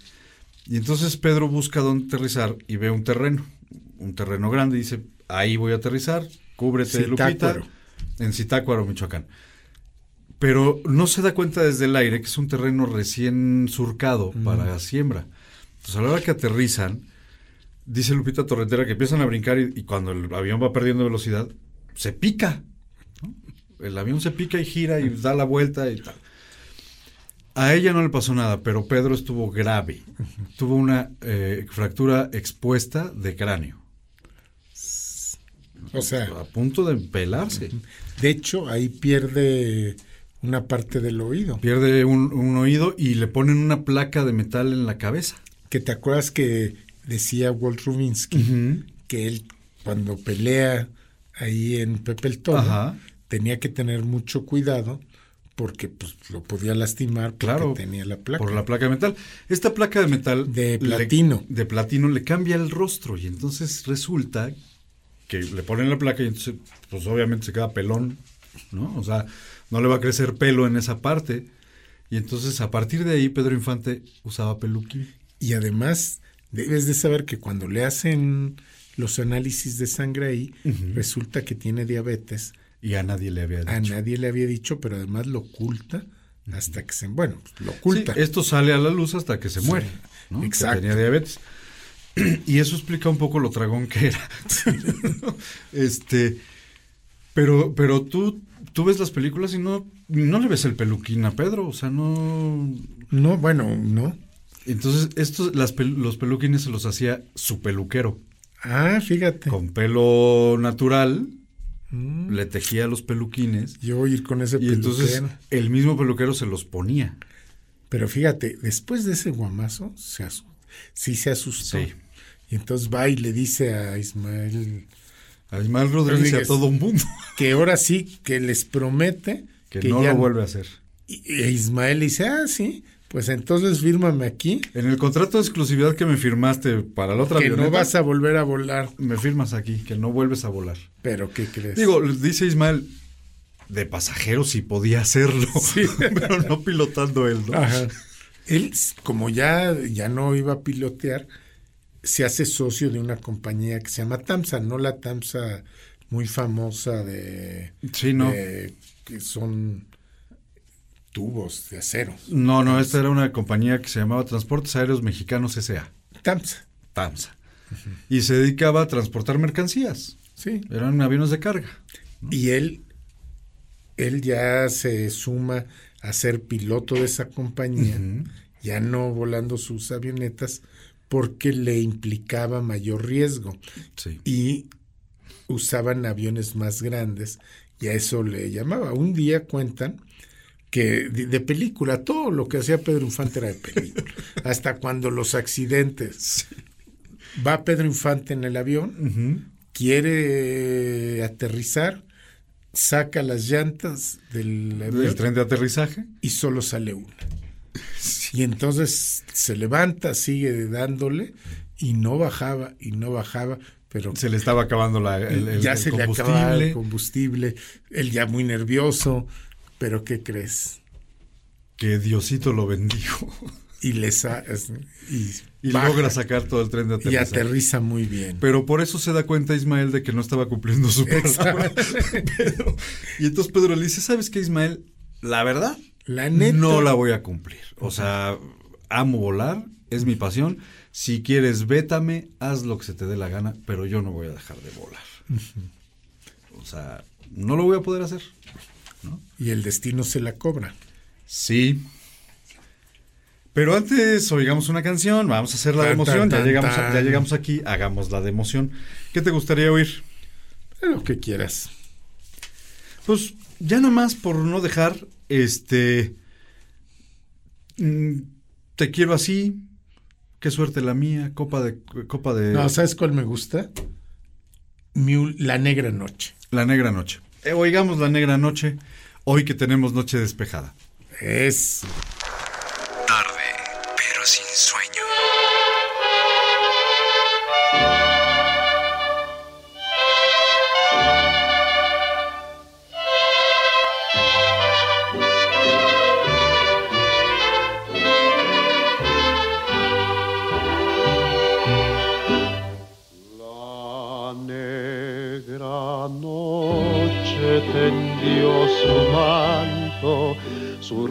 Y entonces Pedro busca dónde aterrizar y ve un terreno, un terreno grande y dice, ahí voy a aterrizar, cúbrete Lupita, Zitácuaro. En Zitácuaro, Michoacán. Pero no se da cuenta desde el aire que es un terreno recién surcado para siembra. Entonces a la hora que aterrizan, dice Lupita Torrentera que empiezan a brincar y, y cuando el avión va perdiendo velocidad, se pica. ¿no? El avión se pica y gira y da la vuelta y tal. A ella no le pasó nada, pero Pedro estuvo grave. Tuvo una eh, fractura expuesta de cráneo. O sea, A punto de pelarse. de hecho, ahí pierde una parte del oído. Pierde un, un oído y le ponen una placa de metal en la cabeza. Que te acuerdas que decía Walt Rubinsky que él cuando pelea ahí en Pepe el Toro Ajá. tenía que tener mucho cuidado porque pues lo podía lastimar porque Claro, tenía la placa. Por la placa de metal. Esta placa de metal. De le- platino. de platino le cambia el rostro y entonces resulta que le ponen la placa y entonces, pues obviamente se queda pelón, ¿no? O sea, no le va a crecer pelo en esa parte. Y entonces a partir de ahí Pedro Infante usaba peluquín. Y además debes de saber que cuando le hacen los análisis de sangre ahí, resulta que tiene diabetes. Y a nadie le había dicho. A nadie le había dicho, pero además lo oculta hasta que se... Bueno, pues, lo oculta. Sí, esto sale a la luz hasta que se Sí, muere. ¿no? Que exacto. tenía diabetes. Y eso explica un poco lo tragón que era. este, pero, pero tú, tú ves las películas y no, no le ves el peluquín a Pedro, o sea, no. No, bueno, no. Entonces, estos, las los peluquines se los hacía su peluquero. Ah, fíjate. Con pelo natural, Mm. le tejía los peluquines. Yo voy a ir con ese Y entonces peluquero. el mismo peluquero se los ponía. Pero fíjate, después de ese guamazo, se asu- sí se asustó. Sí. Y entonces va y le dice a Ismael A Ismael Rodríguez y a todo un mundo. que ahora sí, que les promete Que, no ya lo vuelve a hacer. Y, Ismael dice, ah, sí, pues entonces fírmame aquí, En el contrato de exclusividad que me firmaste para la otra que no vas a volver a volar. me firmas aquí, que no vuelves a volar. Pero, ¿qué crees? Digo, dice Ismael, de pasajero sí podía hacerlo, Sí. pero no pilotando él, ¿no? Ajá. Él, como ya, ya no iba a pilotear, se hace socio de una compañía que se llama TAMSA, no la TAMSA muy famosa de, Sí, no. de- que son tubos de acero. No, no, esta era una compañía que se llamaba Transportes Aéreos Mexicanos S.A., TAMSA, TAMSA. Y se dedicaba a transportar mercancías. sí. Eran aviones de carga. Y él, él ya se suma a ser piloto de esa compañía, ya no volando sus avionetas, porque le implicaba mayor riesgo. Sí. Y usaban aviones más grandes, y a eso le llamaba. Un día cuentan que de, de película, todo lo que hacía Pedro Infante era de película, hasta cuando los accidentes. Va Pedro Infante en el avión, quiere aterrizar saca las llantas del, del tren de aterrizaje y solo sale una. Y entonces se levanta, sigue dándole y no bajaba y no bajaba, pero se le estaba acabando la, el, ya el se le acababa el combustible, él ya muy nervioso, pero ¿qué crees? Que Diosito lo bendijo. Y les y, y logra sacar todo el tren de aterrizaje. Y aterriza muy bien. Pero por eso se da cuenta Ismael de que no estaba cumpliendo su palabra. Pedro. Y entonces Pedro le dice, ¿sabes qué, Ismael? La verdad, la neta. no la voy a cumplir. O sea, amo volar, es mi pasión. Si quieres, vétame, haz lo que se te dé la gana, pero yo no voy a dejar de volar. O sea, no lo voy a poder hacer. ¿no? Y el destino se la cobra. Sí. Pero antes oigamos una canción, vamos a hacer la de emoción, ya llegamos, a, ya llegamos aquí, hagamos la de emoción. ¿Qué te gustaría oír? Lo que quieras. Pues ya nomás por no dejar, este, te quiero así, qué suerte la mía, copa de, copa de. No, ¿sabes cuál me gusta? la negra noche. La negra noche. Eh, oigamos la negra noche, hoy que tenemos noche despejada. Es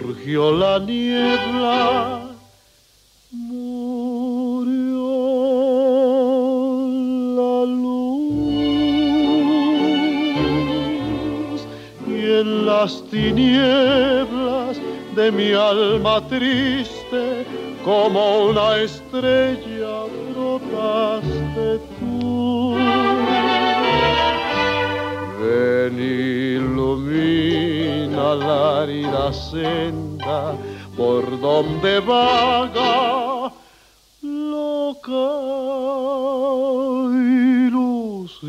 surgió la niebla, murió la luz. Y en las tinieblas de mi alma triste como una estrella brotaste Ven ilumina la arida senda por donde vaga loca ilusión.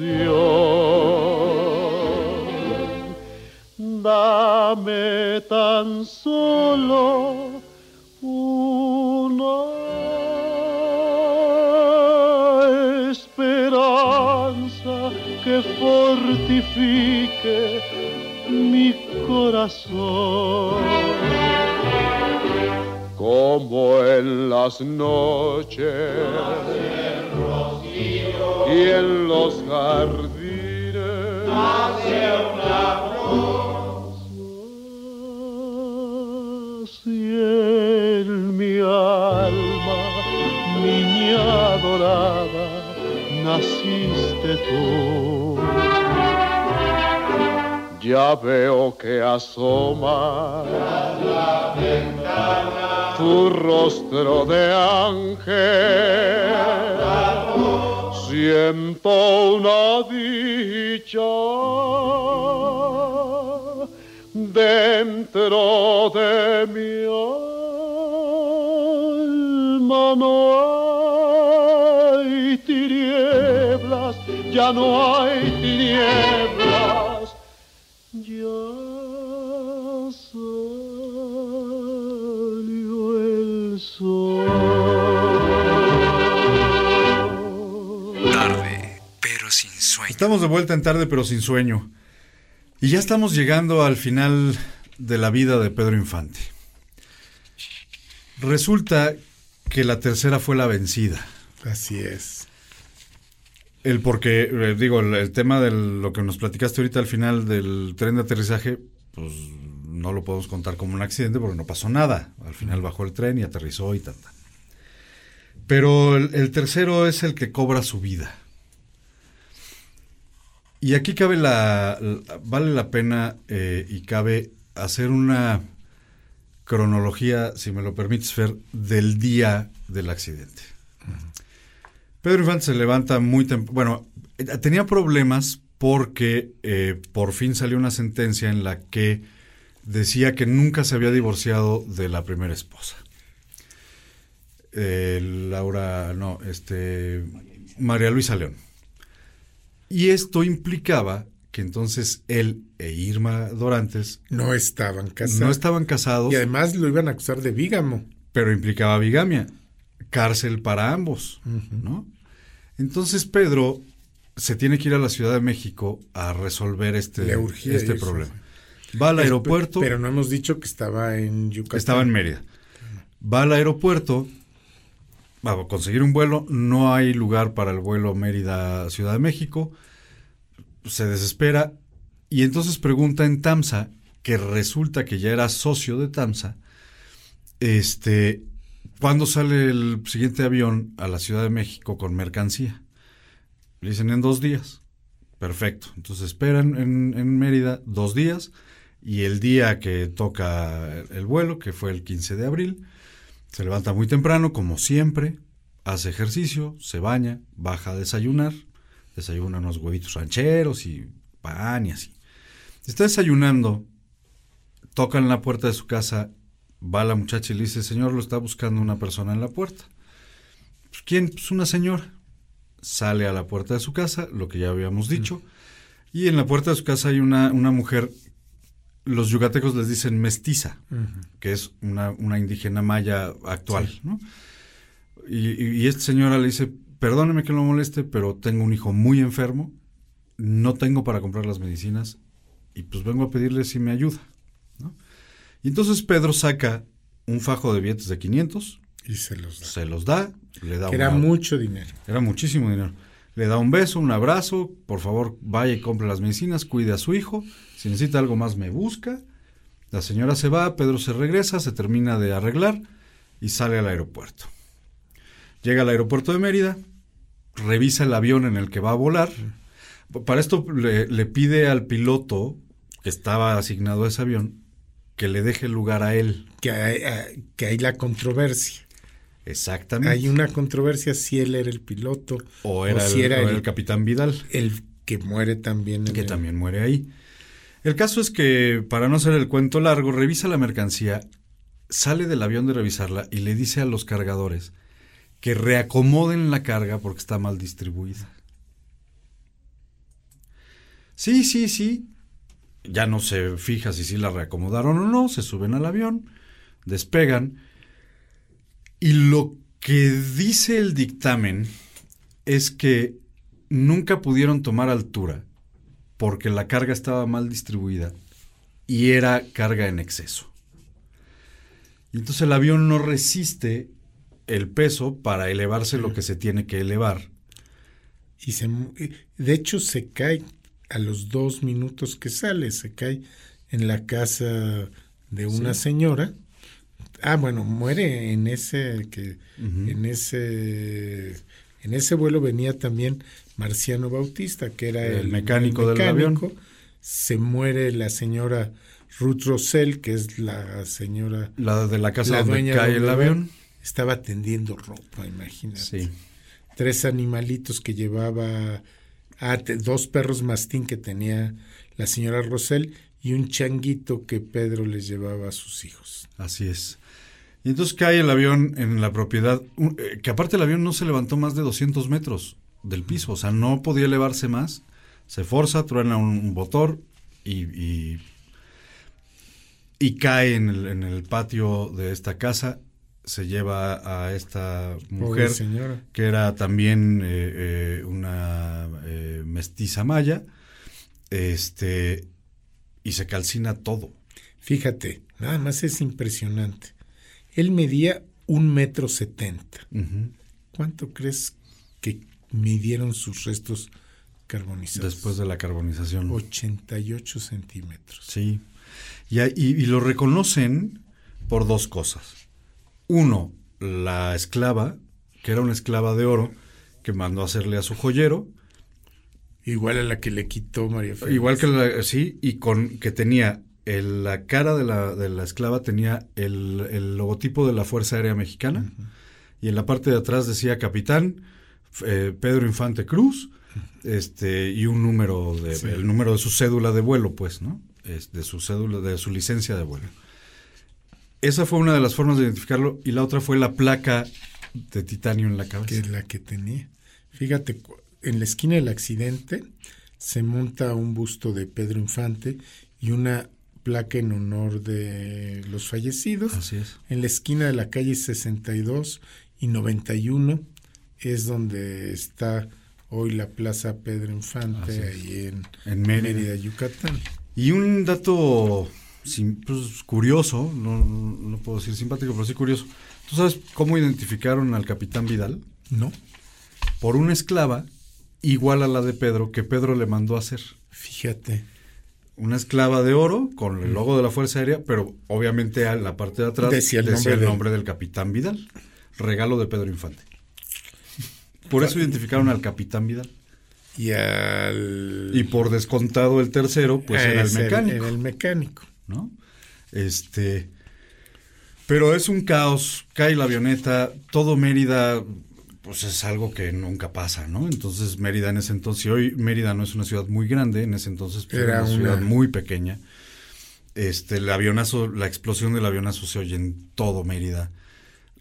Dame tan solo una fortifique mi corazón. Como en las noches y en los jardines Si en mi alma, niña adorada, naciste tú. Ya veo que asoma tu rostro de ángel. Siento una dicha dentro de mi alma. No hay tinieblas, ya no hay tinieblas. Estamos de vuelta en tarde, pero sin sueño. Y ya estamos llegando al final de la vida de Pedro Infante. Resulta que la tercera fue la vencida. Así es. El porque, eh, digo, el, el tema de lo que nos platicaste ahorita al final del tren de aterrizaje, pues no lo podemos contar como un accidente porque no pasó nada. Al final bajó el tren y aterrizó y tanta. Pero el, el tercero es el que cobra su vida. Y aquí cabe la, la- vale la pena eh, y cabe hacer una cronología, si me lo permites, Fer, del día del accidente. Pedro Infante se levanta muy temprano. Bueno, tenía problemas porque eh, por fin salió una sentencia en la que decía que nunca se había divorciado de la primera esposa. Eh, Laura, no, este, María Luisa León. Y esto implicaba que entonces él e Irma Dorantes no estaban casados. No estaban casados. Y además lo iban a acusar de bígamo. Pero implicaba bigamia, cárcel para ambos, ¿no? Entonces Pedro se tiene que ir a la Ciudad de México a resolver este, este problema. Va al aeropuerto. Pero no hemos dicho que estaba en Yucatán. Estaba en Mérida. Va al aeropuerto, va a conseguir un vuelo, no hay lugar para el vuelo Mérida-Ciudad de México, se desespera y entonces pregunta en Tamsa, que resulta que ya era socio de Tamsa, este, ¿cuándo sale el siguiente avión a la Ciudad de México con mercancía? Le dicen en dos días. Perfecto. Entonces esperan en, en Mérida dos días y el día que toca el vuelo, que fue el 15 de abril, se levanta muy temprano, como siempre, hace ejercicio, se baña, baja a desayunar, desayuna unos huevitos rancheros y pan y así. Está desayunando, toca en la puerta de su casa, va la muchacha y le dice, señor, lo está buscando una persona en la puerta. Pues, ¿Quién? Pues una señora. Sale a la puerta de su casa, lo que ya habíamos dicho, y en la puerta de su casa hay una, una mujer, los yucatecos les dicen mestiza, que es una, una, indígena maya actual, ¿no? Y, y, esta señora le dice, perdóneme que lo moleste, pero tengo un hijo muy enfermo, no tengo para comprar las medicinas, y pues vengo a pedirle si me ayuda. ¿no? Y entonces Pedro saca un fajo de billetes de 500. Y se los da. Se los da. Le da que era mucho dinero. Era muchísimo dinero. Le da un beso, un abrazo. Por favor, vaya y compre las medicinas, cuide a su hijo. Si necesita algo más, me busca. La señora se va, Pedro se regresa, se termina de arreglar y sale al aeropuerto. Llega al aeropuerto de Mérida, revisa el avión en el que va a volar. Para esto le, le pide al piloto que estaba asignado a ese avión que le deje lugar a él. Que hay, que hay la controversia. Exactamente. Hay una controversia si él era el piloto o era, si el, era el, capitán Vidal. El que muere también. que también muere ahí. El caso es que, para no hacer el cuento largo, revisa la mercancía, sale del avión de revisarla y le dice a los cargadores que reacomoden la carga porque está mal distribuida. Sí, sí, sí. Ya no se fija si sí la reacomodaron o no, se suben al avión, despegan. Y lo que dice el dictamen es que nunca pudieron tomar altura porque la carga estaba mal distribuida y era carga en exceso. Y entonces el avión no resiste el peso para elevarse lo que se tiene que elevar. Y se, de hecho se cae a los dos minutos que sale, se cae en la casa de una señora. Ah, bueno, muere en ese que en ese en ese vuelo venía también Marciano Bautista, que era el, mecánico, del avión. Se muere la señora Ruth Rosell, que es la señora la de la casa donde cae el avión. Estaba tendiendo ropa, imagínate. Tres animalitos que llevaba Ah, dos perros mastín que tenía la señora Rosell y un changuito que Pedro les llevaba a sus hijos. Así es. Y entonces cae el avión en la propiedad, eh, que aparte el avión no se levantó más de 200 metros del piso, o sea, no podía elevarse más. Se forza, truena un, motor y, y, cae en el, en el patio de esta casa se lleva a esta mujer que era también eh, eh, una eh, mestiza maya este y se calcina todo. Fíjate nada más es impresionante. Él medía un metro setenta. Cuánto crees que midieron sus restos carbonizados después de la carbonización. 88 centímetros. Sí. Y, y lo reconocen por dos cosas uno, la esclava, que era una esclava de oro, que mandó a hacerle a su joyero. Igual a la que le quitó María Félix. Igual que la, sí, y con que tenía la cara de la, de la esclava tenía el, logotipo de la Fuerza Aérea Mexicana. Y en la parte de atrás decía capitán eh, Pedro Infante Cruz este y un número de el número de su cédula de vuelo pues no es de su cédula de su licencia de vuelo esa fue una de las formas de identificarlo y la otra fue la placa de titanio en la cabeza. Que es la que tenía. Fíjate, en la esquina del accidente se monta un busto de Pedro Infante y una placa en honor de los fallecidos. Así es. En la esquina de la calle 62 y 91 es donde está hoy la Plaza Pedro Infante, ahí en, En Mérida. Mérida, Yucatán. Y un dato sim- pues, curioso, no, no puedo decir simpático, pero sí curioso. ¿Tú sabes cómo identificaron al capitán Vidal? No. Por una esclava igual a la de Pedro que Pedro le mandó a hacer. Fíjate. Una esclava de oro con el logo de la Fuerza Aérea, pero obviamente a la parte de atrás Decía el nombre el del- nombre del capitán Vidal. Regalo de Pedro Infante. Por eso identificaron al capitán Vidal. Y al... Y por descontado el tercero, pues era el mecánico. Era el mecánico. ¿No? Este, pero es un caos, cae la avioneta, todo Mérida, pues es algo que nunca pasa, ¿no? Entonces Mérida en ese entonces, y hoy Mérida no es una ciudad muy grande, en ese entonces pues, era, una ciudad muy pequeña. Este, el avionazo, la explosión del avionazo se oye en todo Mérida.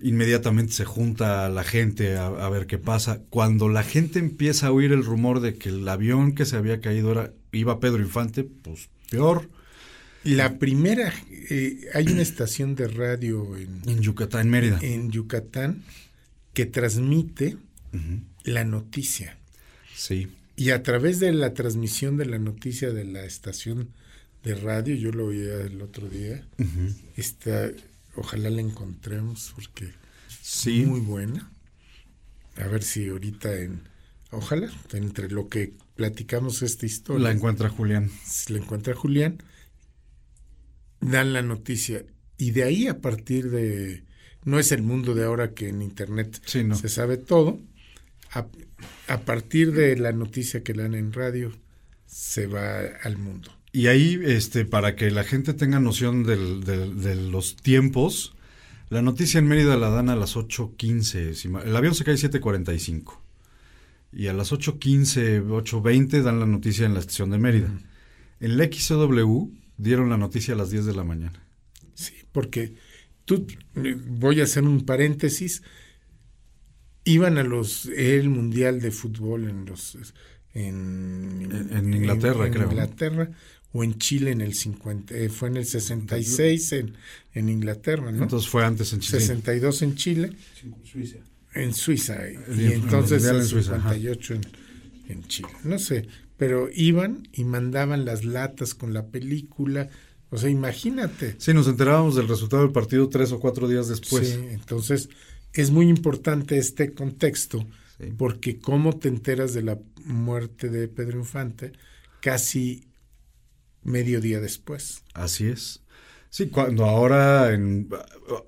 Inmediatamente se junta la gente a, a ver qué pasa. Cuando la gente empieza a oír el rumor de que el avión que se había caído era, iba Pedro Infante, pues peor. La primera, eh, hay una estación de radio en, En Yucatán, en Mérida. en Yucatán que transmite la noticia. Sí. Y a través de la transmisión de la noticia de la estación de radio, yo lo oía el otro día, está, ojalá la encontremos porque Sí. es muy buena. A ver si ahorita en, ojalá, entre lo que platicamos esta historia. La encuentra Julián. si la encuentra Julián, dan la noticia. Y de ahí a partir de, no es el mundo de ahora que en Internet Sí, no. se sabe todo, a, a partir de la noticia que dan en radio, se va al mundo. Y ahí, este, para que la gente tenga noción del- del- de los tiempos, la noticia en Mérida la dan a las 8.15. si ma- El avión se cae 7.45. Y a las 8.15, 8.20 dan la noticia en la estación de Mérida. En la XW dieron la noticia a las 10 de la mañana. Sí, porque tú, eh, voy a hacer un paréntesis, iban a los, el Mundial de Fútbol en los... En, En- en Inglaterra, en creo. Inglaterra o en Chile en el 50, eh, fue en el 66 en, en Inglaterra, ¿no? Entonces fue antes en Chile. 62 en Chile, Suiza. en Suiza, y, El- y entonces Mundial el en Suiza, ajá. 58 en, en Chile. No sé, pero iban y mandaban las latas con la película. O sea, imagínate. Sí, nos enterábamos del resultado del partido tres o cuatro días después. Sí, entonces es muy importante este contexto, Sí. porque cómo te enteras de la muerte de Pedro Infante casi medio día después. Así es. Sí, cuando ahora, en,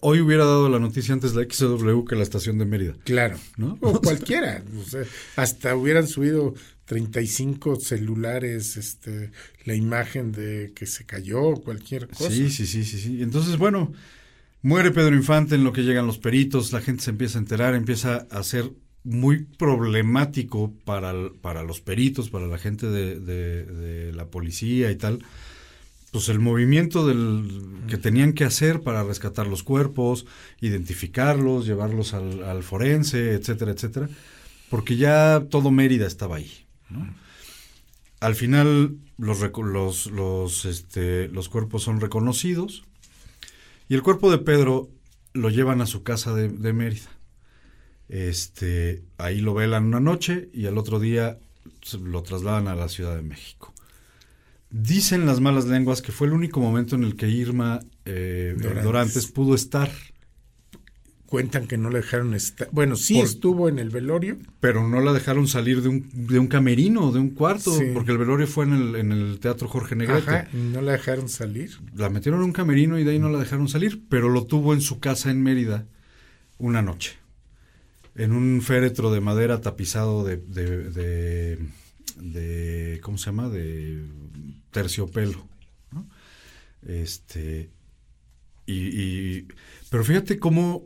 hoy hubiera dado la noticia antes la XW que la estación de Mérida. Claro, ¿No? o cualquiera. o sea, hasta hubieran subido 35 celulares, este, la imagen de que se cayó, cualquier cosa. Sí, sí, sí, sí, sí. Entonces, bueno, muere Pedro Infante en lo que llegan los peritos, la gente se empieza a enterar, empieza a ser muy problemático para, para los peritos, para la gente de la policía y tal, pues el movimiento del, que tenían que hacer para rescatar los cuerpos, identificarlos, llevarlos al, al forense, etcétera, etcétera, porque ya todo Mérida estaba ahí. ¿No? Al final los, los, los, este, los cuerpos son reconocidos y el cuerpo de Pedro lo llevan a su casa de, de Mérida. Este, ahí lo velan una noche y al otro día lo trasladan a la Ciudad de México. Dicen las malas lenguas que fue el único momento en el que Irma eh, Dorantes. Dorantes. pudo estar, Cuentan que no le dejaron estar. Bueno, sí Por- estuvo en el velorio. pero no la dejaron salir de un, de un camerino, de un cuarto, Sí. porque el velorio fue en el, en el Teatro Jorge Negrete. Ajá, no la dejaron salir. La metieron en un camerino y de ahí no la dejaron salir, pero lo tuvo en su casa en Mérida una noche. En un féretro de madera tapizado de, de, de- de- ¿cómo se llama? De terciopelo. ¿no? Este, y, y- pero fíjate cómo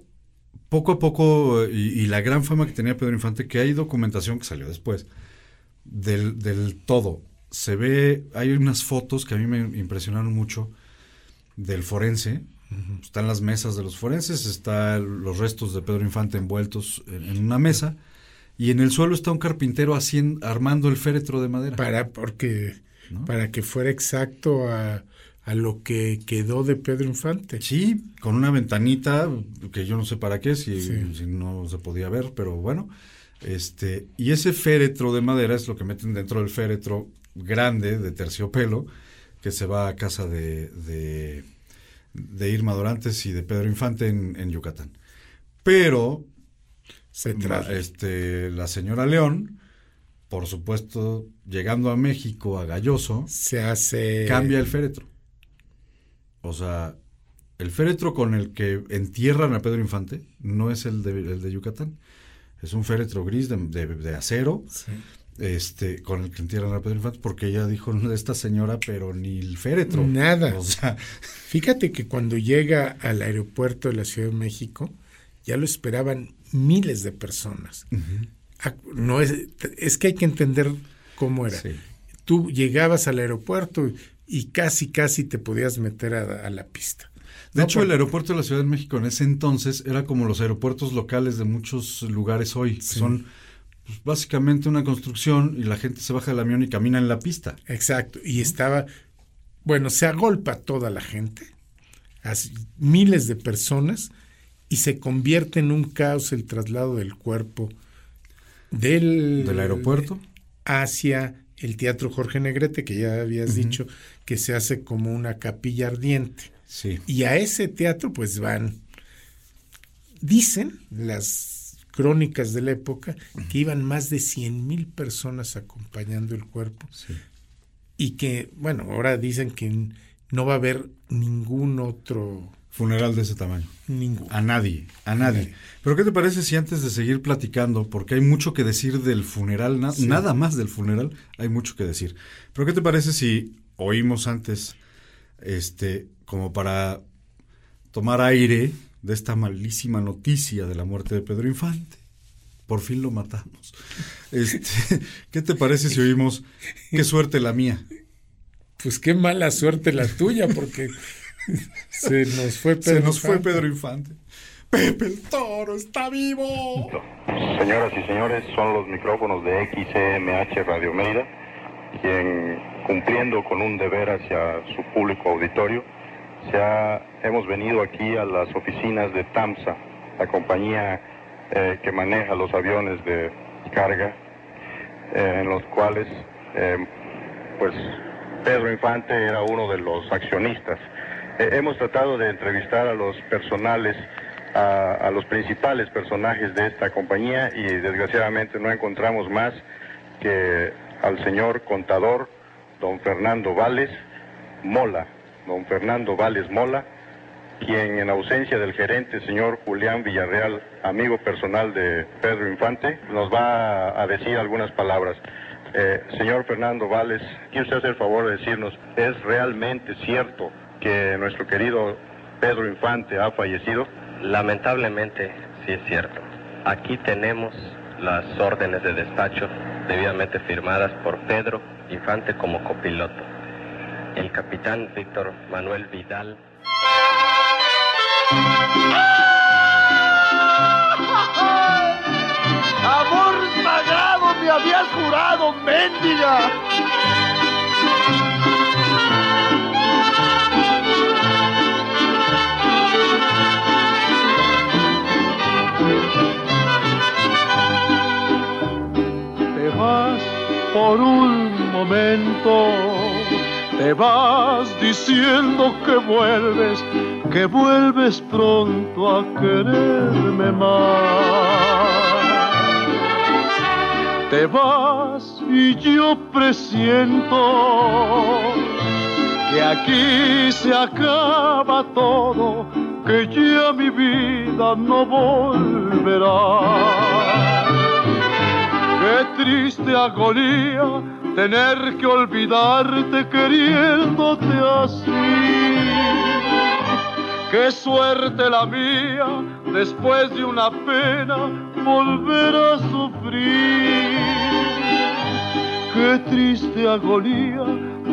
poco a poco, y, y la gran fama que tenía Pedro Infante, que hay documentación que salió después, del, del todo. Se ve, hay unas fotos que a mí me impresionaron mucho del forense. Están las mesas de los forenses, están los restos de Pedro Infante envueltos en, en una mesa y en el suelo está un carpintero haciendo, armando el féretro de madera. Para, porque, para que fuera exacto a, a lo que quedó de Pedro Infante. Sí, con una ventanita que yo no sé para qué, si, si no se podía ver, pero bueno. Este, y ese féretro de madera es lo que meten dentro del féretro grande de terciopelo que se va a casa de, de, de Irma Dorantes y de Pedro Infante en, en Yucatán. Pero Se este, la señora León, por supuesto, llegando a México, a Galloso, se hace... cambia el féretro. O sea, el féretro con el que entierran a Pedro Infante no es el de, el de Yucatán. Es un féretro gris de, de- de acero este, con el que entierran a Pedro Infante, porque ella dijo, "No, esta señora, pero ni el féretro. Nada. O sea, Fíjate que cuando llega al aeropuerto de la Ciudad de México, ya lo esperaban miles de personas. Ah, No es, es que hay que entender cómo era. Tú llegabas al aeropuerto y casi, casi te podías meter a, a la pista. De No, hecho, el aeropuerto de la Ciudad de México en ese entonces era como los aeropuertos locales de muchos lugares hoy. Son pues, básicamente una construcción y la gente se baja del avión y camina en la pista. Exacto. Y estaba, bueno, se agolpa toda la gente, así, miles de personas, y se convierte en un caos el traslado del cuerpo del, Del aeropuerto. hacia el Teatro Jorge Negrete, que ya habías dicho que se hace como una capilla ardiente. Sí. Y a ese teatro pues van, dicen las crónicas de la época, que iban más de 100 mil personas acompañando el cuerpo y que, bueno, ahora dicen que no va a haber ningún otro... Funeral de ese tamaño. Ningún. A nadie, a nadie. Pero ¿qué te parece si antes de seguir platicando, porque hay mucho que decir del funeral, na- Sí. nada más del funeral, hay mucho que decir. Pero ¿qué te parece si oímos antes, este, como para tomar aire de esta malísima noticia de la muerte de Pedro Infante? Por fin lo matamos. Este, ¿Qué te parece si oímos qué suerte la mía? Pues qué mala suerte la tuya, porque se nos fue Pedro Se nos fue Infante. Pedro Infante. Pepe el Toro está vivo. Señoras y señores, son los micrófonos de XCMH Radio Mérida, quien cumpliendo con un deber hacia su público auditorio, ha- hemos venido aquí a las oficinas de TAMSA, la compañía eh, que maneja los aviones de carga, eh, en los cuales eh, pues Pedro Infante era uno de los accionistas. Hemos tratado de entrevistar a los personales, a los principales personajes de esta compañía y desgraciadamente no encontramos más que al señor contador, don Fernando Vales Mola, don Fernando Vales Mola, quien en ausencia del gerente, señor Julián Villarreal, amigo personal de Pedro Infante, nos va a, decir algunas palabras. Eh, señor Fernando Vales, ¿quiere usted hacer el favor de decirnos, ¿es realmente cierto que nuestro querido Pedro Infante ha fallecido? Lamentablemente, sí es cierto. Aquí tenemos las órdenes de despacho debidamente firmadas por Pedro Infante como copiloto. El capitán Víctor Manuel Vidal. Amor sagrado me habías jurado, mendiga. Te vas por un momento, te vas diciendo que vuelves, que vuelves pronto a quererme más. Te vas y yo presiento que aquí se acaba todo, que ya mi vida no volverá. Qué triste agonía tener que olvidarte queriéndote así. Qué suerte la mía después de una pena volver a sufrir. Qué triste agonía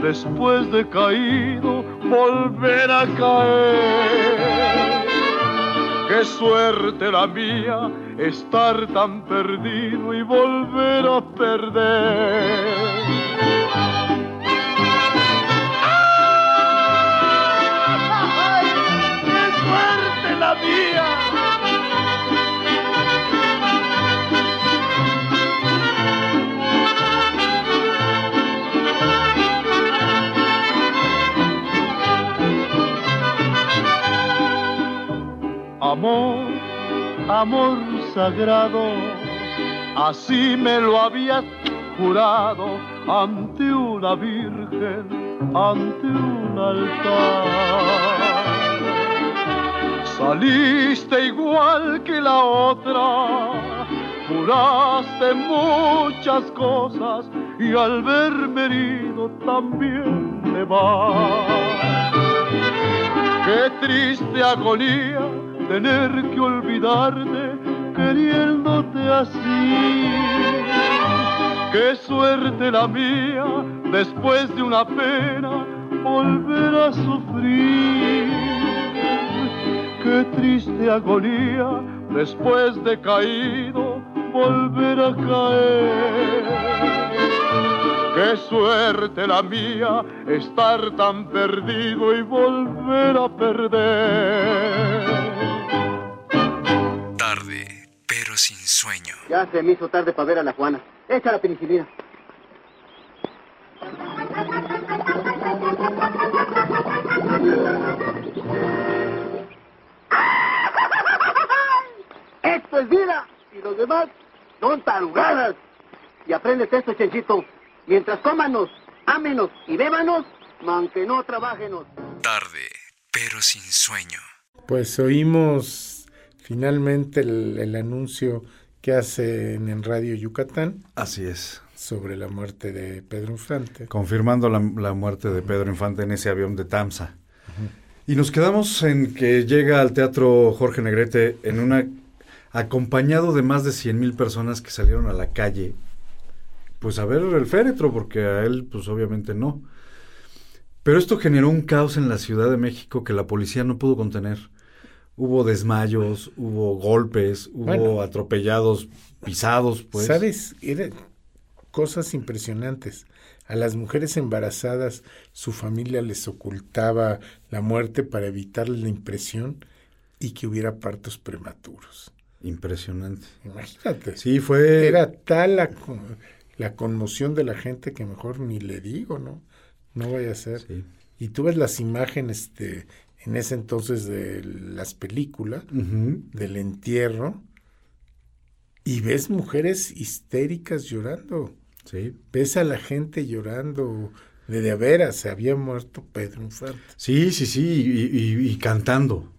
después de caído volver a caer. Qué suerte la mía estar tan perdido y volver a perder. Amor, amor sagrado, así me lo habías jurado ante una virgen, ante un altar. Saliste igual que la otra, juraste muchas cosas y al verme herido también te vas. Qué triste agonía tener que olvidarte queriéndote así. Qué suerte la mía después de una pena volver a sufrir. Qué triste agonía después de caído volver a caer. Qué suerte la mía estar tan perdido y volver a perder. Pero sin sueño. Ya se me hizo tarde para ver a la Juana. Echa la penicilina. Esto es vida y los demás son tarugadas. Y aprendes esto, Chenchito. Mientras cómanos, ámenos y bébanos, aunque no trabajenos. Tarde, pero sin sueño. Pues oímos finalmente el, el anuncio que hacen en Radio Yucatán. Así es. Sobre la muerte de Pedro Infante. Confirmando la, la muerte de Pedro Infante en ese avión de Tamsa. Y nos quedamos en que llega al Teatro Jorge Negrete en una acompañado de más de 100 mil personas que salieron a la calle, pues a ver el féretro, porque a él, pues obviamente no. Pero esto generó un caos en la Ciudad de México que la policía no pudo contener. Hubo desmayos, hubo golpes, hubo Bueno. atropellados, pisados, pues. ¿Sabes? Era cosas impresionantes. A las mujeres embarazadas su familia les ocultaba la muerte para evitarles la impresión y que hubiera partos prematuros. Impresionante. Imagínate. Sí, fue... Era tal la, la conmoción de la gente que mejor ni le digo, ¿no? No vaya a ser. Y tú ves las imágenes de, en ese entonces de las películas, del entierro, y ves mujeres histéricas llorando. Sí. Ves a la gente llorando. De de veras, se había muerto Pedro Infante. Sí, sí, sí, y, y- y cantando.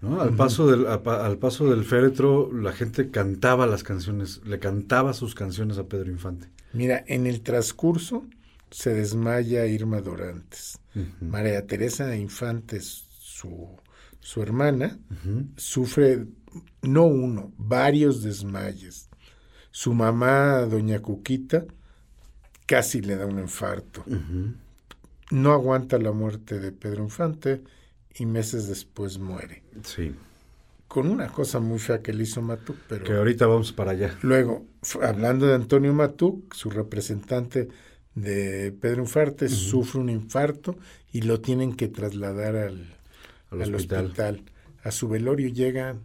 ¿no? Al, paso del, a al paso del féretro, la gente cantaba las canciones, le cantaba sus canciones a Pedro Infante. Mira, en el transcurso se desmaya Irma Dorantes. María Teresa Infantes, su, su hermana, sufre no uno, varios desmayes. Su mamá, doña Cuquita, casi le da un infarto. No aguanta la muerte de Pedro Infante y meses después muere. Sí. Con una cosa muy fea que le hizo Matuk, pero... Que ahorita vamos para allá. Luego, hablando de Antonio Matuk, su representante de Pedro Infante, sufre un infarto y lo tienen que trasladar al, Al al hospital. hospital. A su velorio llegan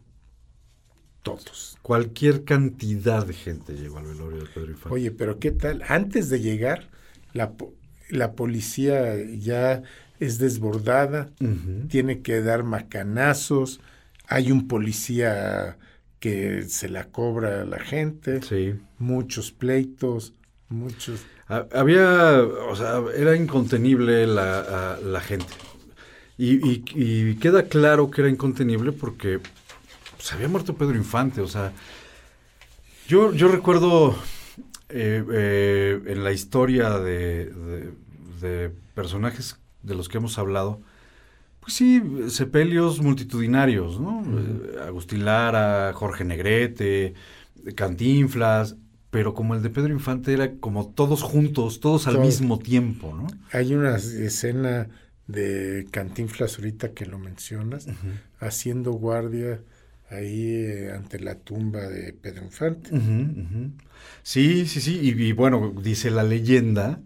todos. Cualquier cantidad de gente llegó al velorio de Pedro Infante. Oye, pero ¿qué tal? Antes de llegar, la, la policía ya es desbordada, tiene que dar macanazos, hay un policía que se la cobra a la gente, muchos pleitos, muchos... Ha- Había, o sea, era incontenible la, la gente. Y, y- y queda claro que era incontenible porque se había muerto Pedro Infante. O sea, yo, yo recuerdo eh, eh, en la historia de, de- de personajes de los que hemos hablado, pues sí, sepelios multitudinarios, ¿no? Agustín Lara, Jorge Negrete, Cantinflas, pero como el de Pedro Infante era como todos juntos, todos al mismo tiempo, ¿no? Hay una escena de Cantinflas ahorita que lo mencionas, haciendo guardia ahí eh, ante la tumba de Pedro Infante. Sí, sí, sí. Y, y bueno, dice la leyenda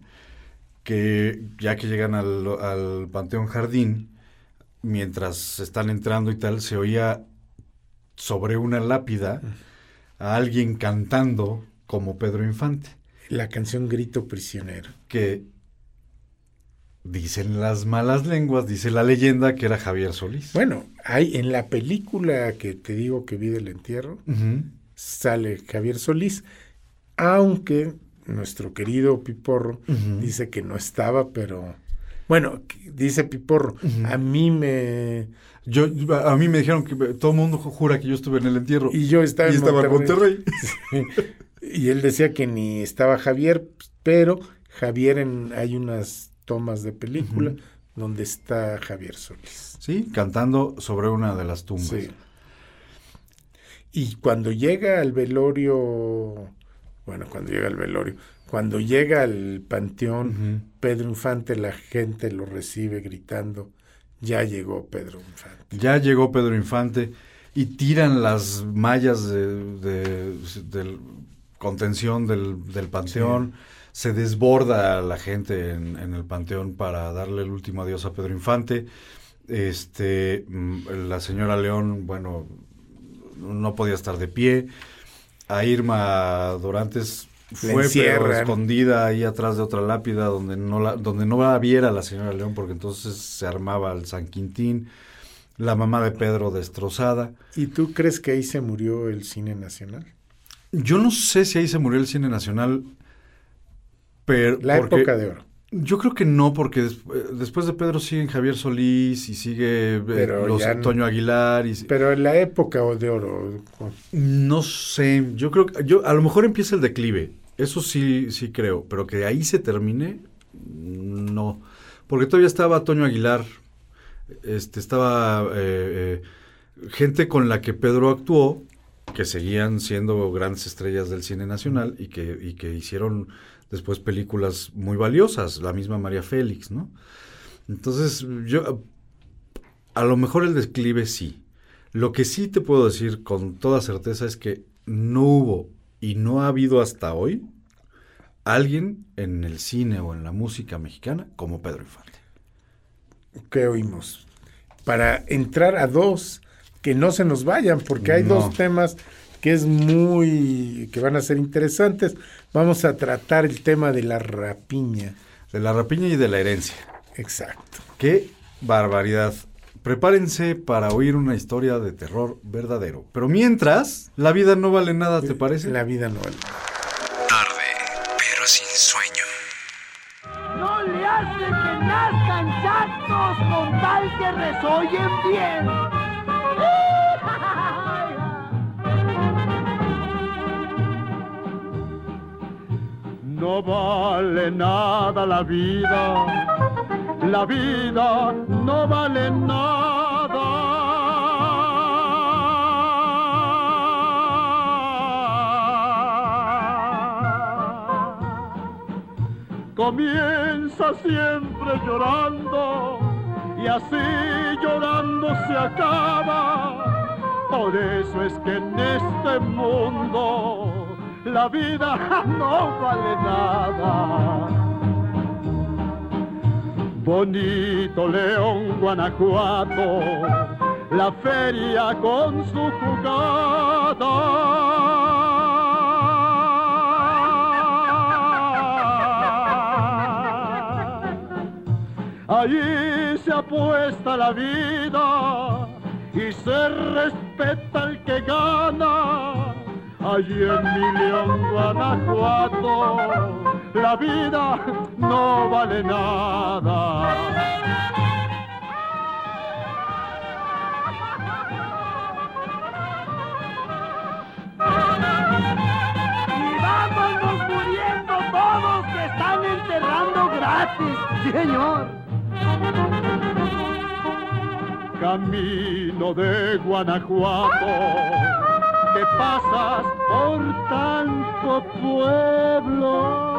que ya que llegan al, al Panteón Jardín, mientras están entrando y tal, se oía sobre una lápida a alguien cantando como Pedro Infante. La canción Grito Prisionero. Que dicen las malas lenguas, dice la leyenda que era Javier Solís. Bueno, hay en la película que te digo que vi del entierro, sale Javier Solís, aunque nuestro querido Piporro dice que no estaba, pero bueno, dice Piporro, a mí me Yo, a mí me dijeron que todo el mundo jura que yo estuve en el entierro. y yo estaba, Y en estaba en Monterrey. Sí. Y él decía que ni estaba Javier, pero Javier en hay unas tomas de película donde está Javier Solís. Sí, cantando sobre una de las tumbas. Sí. Y cuando llega al velorio, bueno, cuando llega al velorio, cuando llega al panteón, Pedro Infante, la gente lo recibe gritando, ya llegó Pedro Infante. Ya llegó Pedro Infante y tiran las mallas de, de- del contención del, del panteón. Se desborda la gente en, en el panteón para darle el último adiós a Pedro Infante. Este, mm, la señora León, bueno, no podía estar de pie. A Irma Dorantes fue pero escondida ahí atrás de otra lápida donde no la, donde no la viera la señora León porque entonces se armaba el San Quintín. La mamá de Pedro destrozada. ¿Y tú crees que ahí se murió el cine nacional? Yo no sé si ahí se murió el cine nacional, pero La porque- época de oro. Yo creo que no, porque des- eh, después de Pedro siguen Javier Solís y sigue eh, los no- Antonio Aguilar y Pero en la época de oro, no sé. Yo creo que yo a lo mejor empieza el declive. Eso sí sí creo, pero que ahí se termine no, porque todavía estaba Toño Aguilar, este estaba eh, eh, gente con la que Pedro actuó que seguían siendo grandes estrellas del cine nacional y que, y que hicieron después películas muy valiosas, la misma María Félix, ¿no? Entonces, yo, a lo mejor el declive sí. Lo que sí te puedo decir con toda certeza es que no hubo y no ha habido hasta hoy alguien en el cine o en la música mexicana como Pedro Infante. ¿qué oímos? Para entrar a dos, que no se nos vayan, porque hay No. dos temas que es muy, que van a ser interesantes. Vamos a tratar el tema de la rapiña. De la rapiña y de la herencia. Exacto. Qué barbaridad. Prepárense para oír una historia de terror verdadero. Pero mientras, la vida no vale nada, ¿te parece? La vida no vale Tarde, pero sin sueño. No le hace que nazcan chatos con tal que resollen bien. No vale nada la vida, la vida no vale nada. Comienza siempre llorando y así llorando se acaba. Por eso es que en este mundo la vida no vale nada. Bonito León, Guanajuato, la feria con su jugada. Allí se apuesta la vida y se respeta el que gana. Allí en mi León, Guanajuato, la vida no vale nada. Muriendo todos que están enterrando gratis, señor. Camino de Guanajuato, que pasas por tanto pueblo.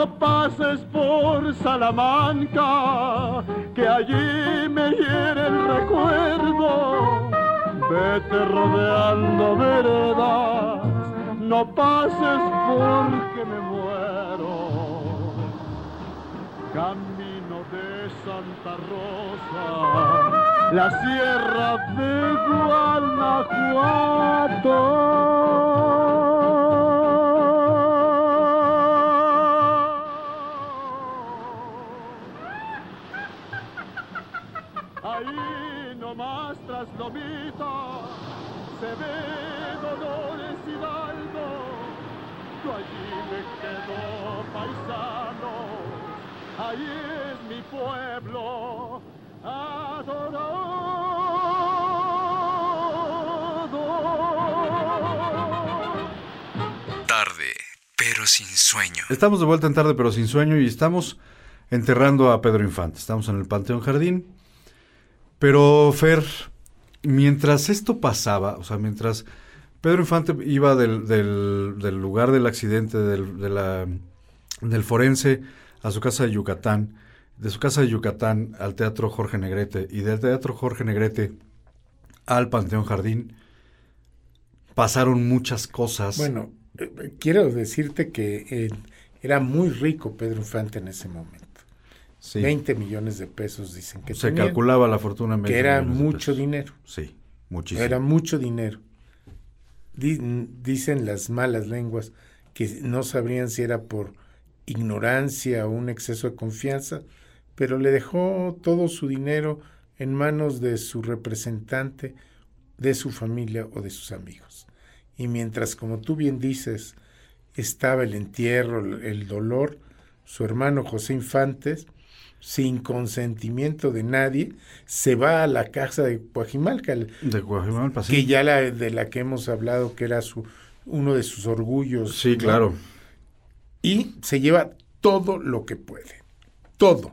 no pases por Salamanca, que allí me hiere el recuerdo. Vete rodeando veredas, no pases porque me muero. Camino de Santa Rosa, la sierra de Guanajuato. Dolores Hidalgo. Yo allí me quedo paisano, ahí es mi pueblo adorado. Tarde, pero sin sueño. Estamos de vuelta en tarde, pero sin sueño, y estamos enterrando a Pedro Infante. Estamos en el Panteón Jardín. Pero, Fer, mientras esto pasaba, o sea, mientras Pedro Infante iba del, del- lugar del accidente, del, de la- del forense, a su casa de Yucatán, de su casa de Yucatán al Teatro Jorge Negrete, y del Teatro Jorge Negrete al Panteón Jardín, pasaron muchas cosas. Bueno, eh, quiero decirte que eh, era muy rico Pedro Infante en ese momento. Sí. 20 millones de pesos dicen que Se calculaba la fortuna en que 20 era mucho dinero. Sí, muchísimo. Era mucho dinero. Di- dicen las malas lenguas que no sabrían si era por ignorancia o un exceso de confianza, pero le dejó todo su dinero en manos de su representante, de su familia o de sus amigos. Y mientras, como tú bien dices, estaba el entierro, el dolor, su hermano José Infantes, sin consentimiento de nadie, se va a la casa de Coajimalca, De Coajimalpa, sí. que ya la, de la que hemos hablado, que era su uno de sus orgullos. Sí, ¿no? claro. Y se lleva todo lo que puede. Todo.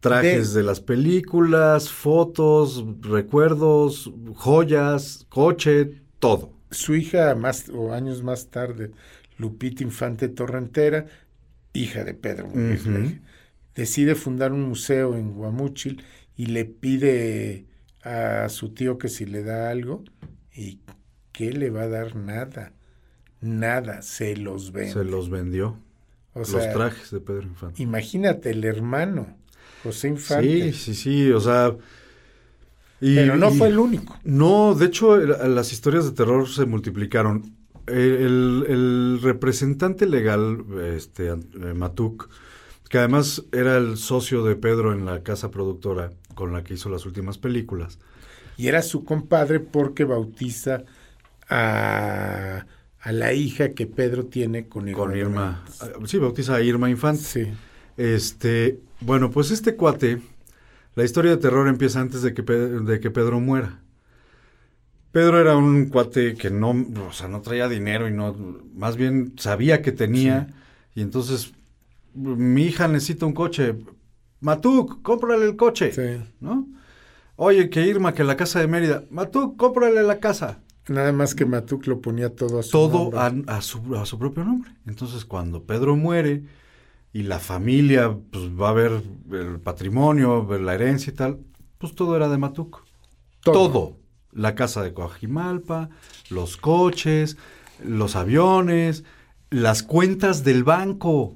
Trajes de... las películas, fotos, recuerdos, joyas, coche, todo. Su hija, más o años más tarde, Lupita Infante Torrentera, hija de Pedro, Ujú. Decide fundar un museo en Guamúchil y le pide a su tío que si le da algo y ¿qué le va a dar? Nada. Nada, se los vende. Se los vendió. O los sea, trajes de Pedro Infante. Imagínate el hermano, José Infante. Sí, sí, sí, o sea... y- Pero no y- fue el único. No, de hecho, las historias de terror se multiplicaron. El, el- el representante legal, este, eh, Matuk, que además era el socio de Pedro en la casa productora con la que hizo las últimas películas. Y era su compadre porque bautiza a, a la hija que Pedro tiene con Irma. Con Irma. Ah, Sí, bautiza a Irma Infante. Sí. Este, bueno, pues este cuate, la historia de terror empieza antes de que, Pe- de que Pedro muera. Pedro era un cuate que no, o sea, no traía dinero y no, más bien sabía que tenía y entonces mi hija necesita un coche. Matuk, cómprale el coche, Sí. ¿no? Oye, que Irma, que la casa de Mérida. Matuk, cómprale la casa. Nada más que Matuk lo ponía todo a su Todo nombre. a, a su, a su propio nombre. Entonces, cuando Pedro muere y la familia pues, va a ver el patrimonio, ver la herencia y tal, pues todo era de Matuk. Todo. Todo. La casa de Coajimalpa, los coches, los aviones, las cuentas del banco.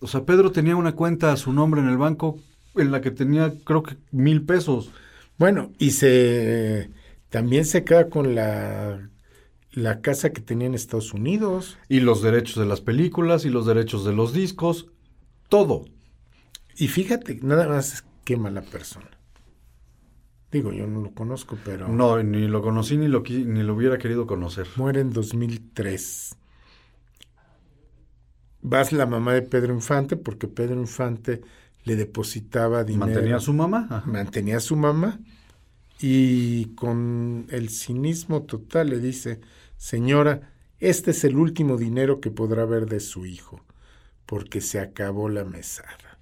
O sea, Pedro tenía una cuenta a su nombre en el banco en la que tenía creo que mil pesos. Bueno, y se también se queda con la, la casa que tenía en Estados Unidos. Y los derechos de las películas y los derechos de los discos. Todo. Y fíjate, nada más qué mala persona. Digo, yo no lo conozco, pero No, ni lo conocí ni lo, ni lo hubiera querido conocer. muere en 2003. Vas la mamá de Pedro Infante, porque Pedro Infante le depositaba dinero. Mantenía a su mamá. Ajá. mantenía a su mamá y con el cinismo total le dice, señora, este es el último dinero que podrá ver de su hijo, porque se acabó la mesada.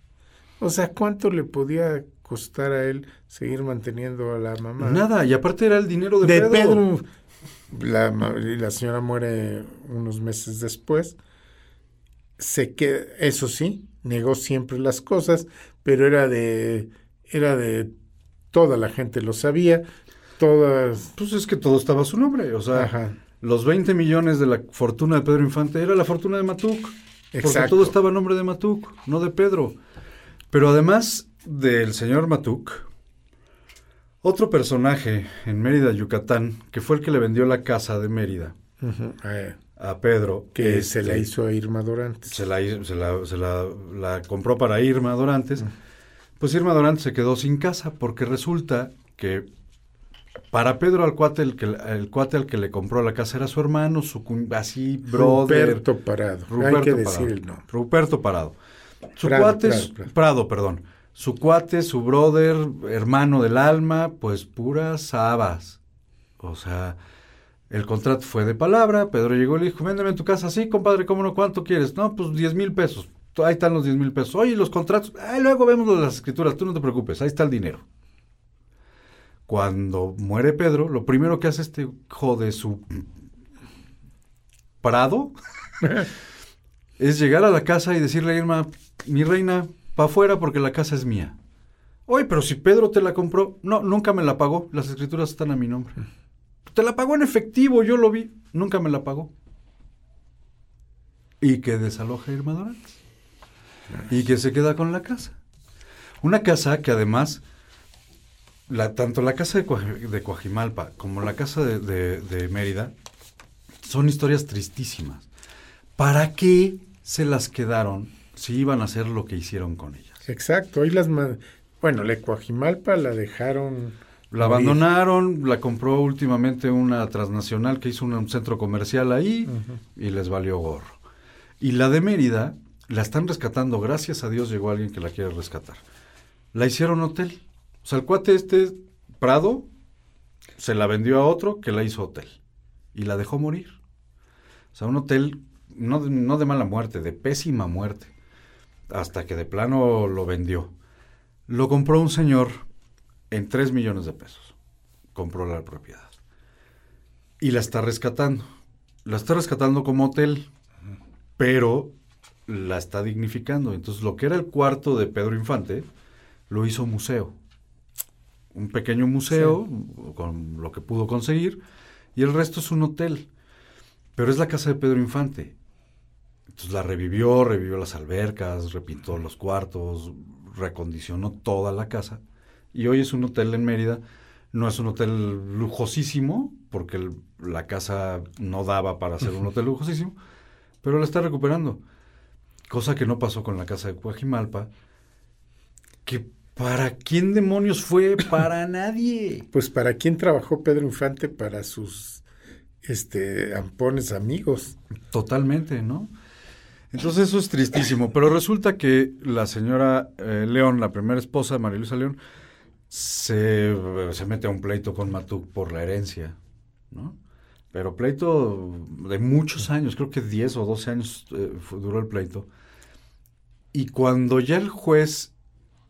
O sea, ¿cuánto le podía costar a él seguir manteniendo a la mamá? Nada, y aparte era el dinero de, de Pedro. Pedro. La, la señora muere unos meses después se que eso sí, negó siempre las cosas, pero era de era de toda la gente lo sabía, todas Pues es que todo estaba a su nombre, o sea, los 20 millones de la fortuna de Pedro Infante era la fortuna de Matuk. Porque Exacto. todo estaba a nombre de Matuk, no de Pedro. Pero además del señor Matuk, otro personaje en Mérida, Yucatán, que fue el que le vendió la casa de Mérida eh, a Pedro. que este, se la hizo a Irma Dorantes. se la, se la- se la- la compró para Irma Dorantes. Pues Irma Dorantes se quedó sin casa porque resulta que para Pedro al cuate, el, que, el cuate al que le compró la casa era su hermano, su así, brother. Ruperto Parado. Ruperto Hay que Parado. decir el nombre. Ruperto Parado. Su Prado, cuate, Prado, su- Prado. Prado, perdón. Su cuate, su brother, hermano del alma, pues puras habas. O sea, el contrato fue de palabra. Pedro llegó y le dijo, véndeme tu casa. Sí, compadre, ¿cómo no? ¿Cuánto quieres? No, pues 10 mil pesos. Ahí están los 10 mil pesos. Oye, los contratos. Ah, luego vemos las escrituras. Tú no te preocupes. Ahí está el dinero. Cuando muere Pedro, lo primero que hace este hijo de su Prado es llegar a la casa y decirle a Irma, mi reina, pa' afuera porque la casa es mía. Oye, pero si Pedro te la compró, no, nunca me la pagó, las escrituras están a mi nombre. Te la pagó en efectivo, yo lo vi, nunca me la pagó. Y que desaloja Irma Dorantes. Y que se queda con la casa. Una casa que además, la, tanto la casa de, Coaj- de Coajimalpa como la casa de, Mérida son historias tristísimas. ¿Para qué se las quedaron si iban a hacer lo que hicieron con ellas? Exacto. Hoy las bueno, la Coajimalpa la dejaron. La abandonaron, la compró últimamente una transnacional que hizo un, un centro comercial ahí y les valió gorro. Y la de Mérida la están rescatando, gracias a Dios llegó alguien que la quiere rescatar. La hicieron hotel. O sea, el cuate este, Prado, se la vendió a otro que la hizo hotel. Y la dejó morir. O sea, un hotel no no de mala muerte, de pésima muerte. Hasta que de plano lo vendió. Lo compró un señor en 3 millones de pesos. Compró la propiedad. Y la está rescatando. La está rescatando como hotel, pero la está dignificando. Entonces, lo que era el cuarto de Pedro Infante, lo hizo museo. Un pequeño museo, con lo que pudo conseguir, y el resto es un hotel. Pero es la casa de Pedro Infante. Entonces la revivió, revivió las albercas, repintó los cuartos, recondicionó toda la casa. Y hoy es un hotel en Mérida. No es un hotel lujosísimo, porque el- la casa no daba para ser un hotel lujosísimo, pero la está recuperando. Cosa que no pasó con la casa de Coajimalpa, que ¿para quién demonios fue? Para nadie. Pues para quién trabajó Pedro Infante para sus este ampones amigos. Totalmente, ¿no? Entonces eso es tristísimo, pero resulta que la señora eh, León, la primera esposa, María Luisa León, se, se mete a un pleito con Matuk por la herencia, ¿no? Pero pleito de muchos años, creo que 10 o 12 años eh, duró el pleito. Y cuando ya el juez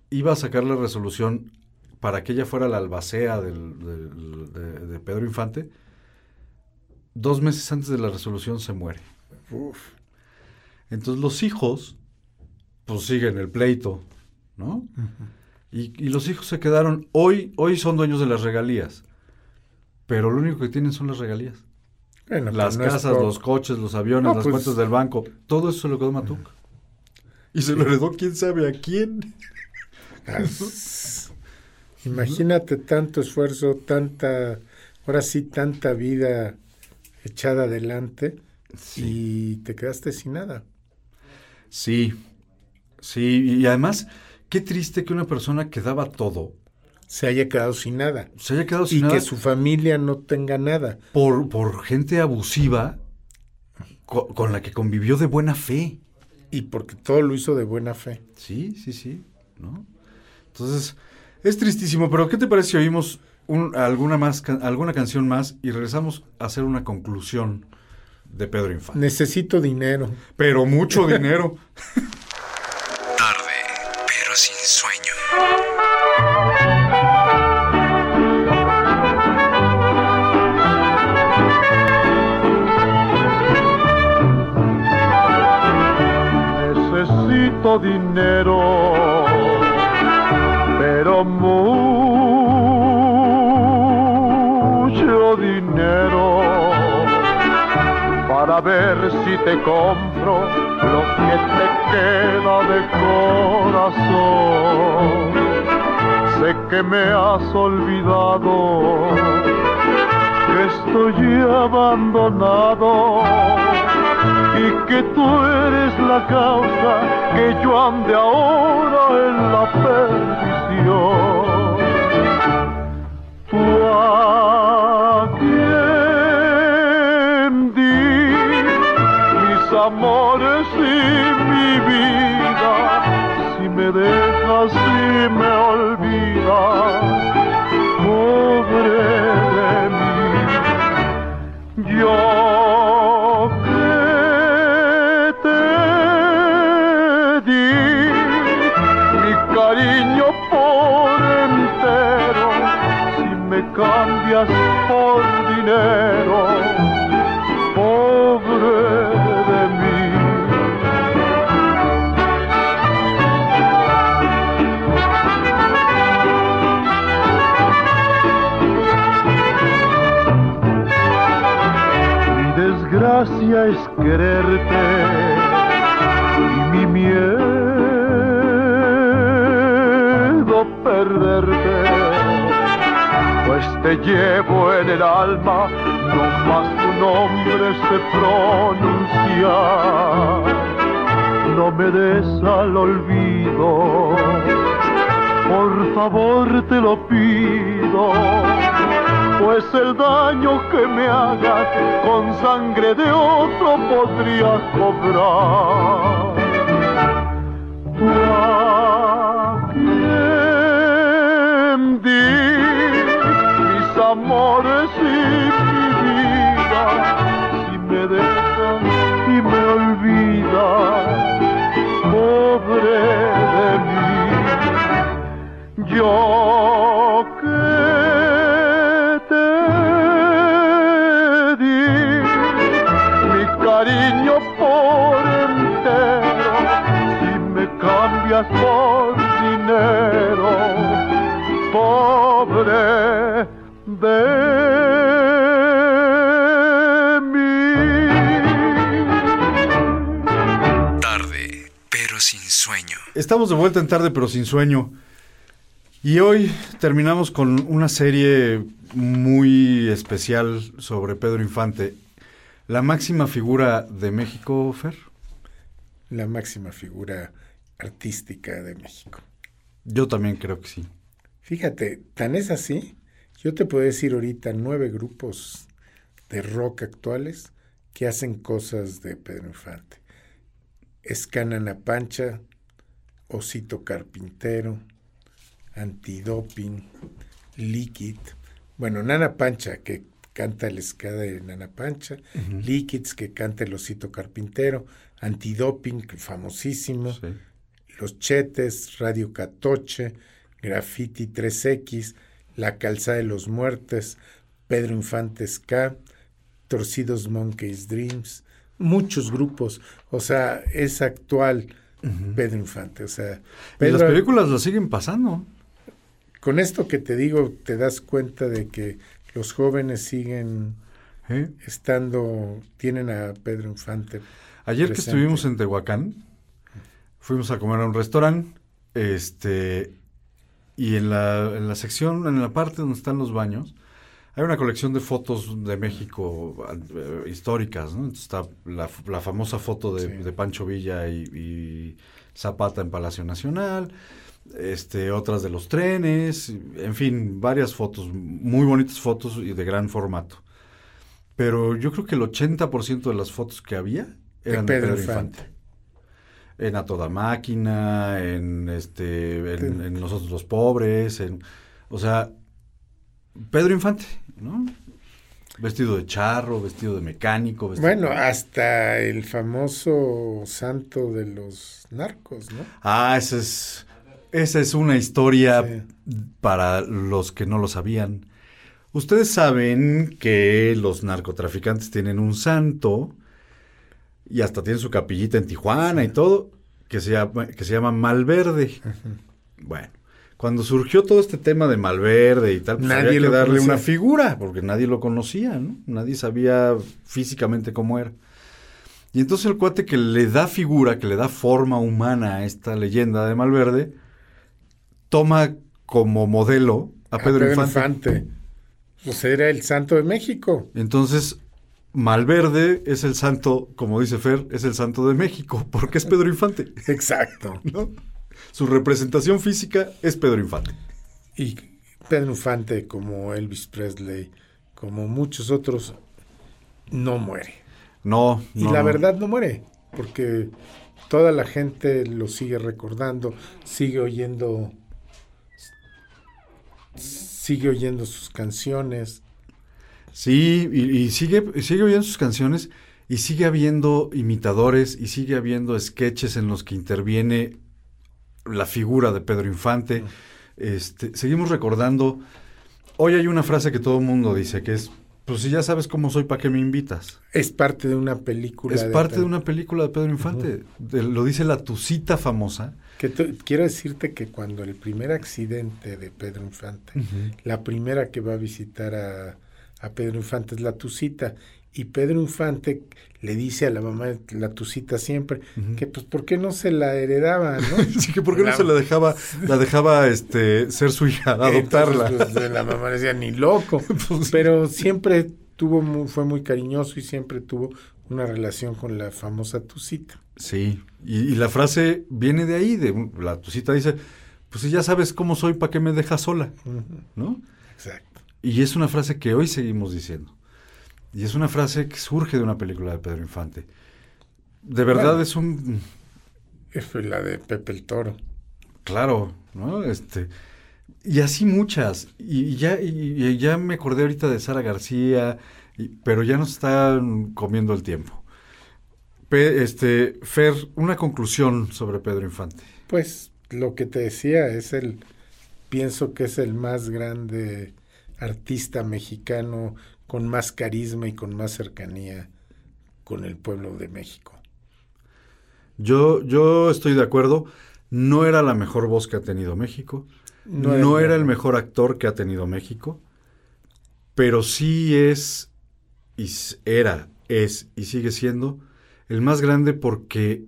iba a sacar la resolución para que ella fuera la albacea del- del- de, de Pedro Infante, dos meses antes de la resolución se muere. Uf. Entonces los hijos, pues siguen el pleito, ¿no? Y, y los hijos se quedaron, hoy, hoy son dueños de las regalías, pero lo único que tienen son las regalías. Bueno, las pues no es casas, los coches, los aviones, No, las pues- cuentas del banco, todo eso se lo quedó Matuk. Y se lo heredó quién sabe a quién. Imagínate tanto esfuerzo, tanta, ahora sí, tanta vida echada adelante y te quedaste sin nada. Sí, sí, y además, qué triste que una persona que daba todo se haya quedado sin nada. Se haya quedado sin y nada. que su familia no tenga nada. Por, por gente abusiva co- con la que convivió de buena fe. Y porque todo lo hizo de buena fe. Sí, sí, sí, ¿no? Entonces, es tristísimo, pero ¿qué te parece si oímos un- alguna, más, alguna canción más y regresamos a hacer una conclusión de Pedro Infante? Necesito dinero. Pero mucho dinero. tanto dinero, pero mucho dinero para ver si te compro lo que te queda de corazón. Sé que me has olvidado, que estoy abandonado y que tú eres la causa que yo ande ahora en la perdición. Tú a quien di mis amores y mi vida, si me dejas y me olvidas, pobre de mí, yo cambias por dinero, pobre de mí. Mi desgracia es quererte y mi miedo perderte, te llevo en el alma, no más tu nombre se pronuncia. No me des al olvido, por favor te lo pido pues el daño que me hagas con sangre de otro podría cobrar. Yo que te di mi cariño por entero si me cambias por dinero pobre de mí Tarde, pero sin sueño. Estamos de vuelta en tarde pero sin sueño. Y hoy terminamos con una serie muy especial sobre Pedro Infante. La máxima figura de México, Fer. La máxima figura artística de México. Yo también creo que sí. Fíjate, tan es así, yo te puedo decir ahorita nueve grupos de rock actuales que hacen cosas de Pedro Infante. Escanana Pancha, Osito Carpintero, Antidoping, Liquid, bueno, Nana Pancha, que canta el ska de Nana Pancha, Ujú. Liquids, que canta el Osito Carpintero, Antidoping, famosísimo, Los Chetes, Radio Catoche, Graffiti 3X, La Calzada de los Muertes, Pedro Infante Ska, Torcidos Monkeys Dreams, muchos grupos, o sea, es actual Pedro Infante, o sea, Y las películas las siguen pasando. Con esto que te digo, te das cuenta de que los jóvenes siguen ¿Eh? estando, tienen a Pedro Infante. Ayer que estuvimos en Tehuacán, fuimos a comer a un restaurante, este, y en la, en la sección, en la parte donde están los baños, hay una colección de fotos de México eh, históricas, ¿no? Está la, la famosa foto de, de Pancho Villa y, y Zapata en Palacio Nacional, este, otras de los trenes, en fin, varias fotos, muy bonitas fotos y de gran formato. Pero yo creo que el 80% de las fotos que había eran de Pedro Infante. Infante. En A Toda Máquina, en, este, en, en Nosotros los Pobres, en, o sea, Pedro Infante, ¿no? Vestido de charro, vestido de mecánico. Vestido Bueno, hasta el famoso santo de los narcos, ¿no? Ah, esa es, esa es una historia para los que no lo sabían. Ustedes saben que los narcotraficantes tienen un santo y hasta tienen su capillita en Tijuana y todo, que se llama, que se llama Malverde. Bueno, cuando surgió todo este tema de Malverde y tal, pues Nadie había que darle conocía. una figura, porque nadie lo conocía, ¿no? Nadie sabía físicamente cómo era. Y entonces el cuate que le da figura, que le da forma humana a esta leyenda de Malverde, toma como modelo a Pedro, Infante. Pues era el santo de México. Entonces, Malverde es el santo, como dice Fer, es el santo de México, porque es Pedro Infante. Exacto. ¿no? Su representación física es Pedro Infante. Y Pedro Infante, como Elvis Presley, como muchos otros, no muere. No, Y no, la no. verdad no muere, porque toda la gente lo sigue recordando, sigue oyendo, sigue oyendo sus canciones. Sí, y, y sigue, sigue oyendo sus canciones y sigue habiendo imitadores y sigue habiendo sketches en los que interviene la figura de Pedro Infante. Este, seguimos recordando. Hoy hay una frase que todo el mundo dice que es: Pues si ya sabes cómo soy, ¿para qué me invitas? Es parte de una película. Es parte de una película de Pedro Infante. De- lo dice la tucita famosa. Que tú- quiero decirte que cuando el primer accidente de Pedro Infante, la primera que va a visitar a, a Pedro Infante es la Tucita. Y Pedro Infante le dice a la mamá de la Tucita siempre que pues ¿por qué no se la heredaba? ¿no? Sí, que por qué no se la dejaba, la dejaba este, ser su hija, adoptarla. Entonces, pues, la mamá decía ni loco. Pues Pero siempre tuvo mu- fue muy cariñoso y siempre tuvo una relación con la famosa Tucita. Sí, y, y la frase viene de ahí, de la tucita dice, pues si ya sabes cómo soy, ¿para qué me dejas sola? ¿No? Exacto. Y es una frase que hoy seguimos diciendo. Y es una frase que surge de una película de Pedro Infante. De verdad Bueno. es un... Fue la de Pepe el Toro. Claro, ¿no? Este, y así muchas. Y, y ya, y, y ya me acordé ahorita de Sara García, y- pero ya nos están comiendo el tiempo. Pe- este, Fer, una conclusión sobre Pedro Infante. Pues lo que te decía es el, pienso que es el más grande artista mexicano con más carisma y con más cercanía con el pueblo de México. Yo, yo estoy de acuerdo. No era la mejor voz que ha tenido México. No No, era- era el mejor actor que ha tenido México. Pero sí es, y era, es y sigue siendo el más grande porque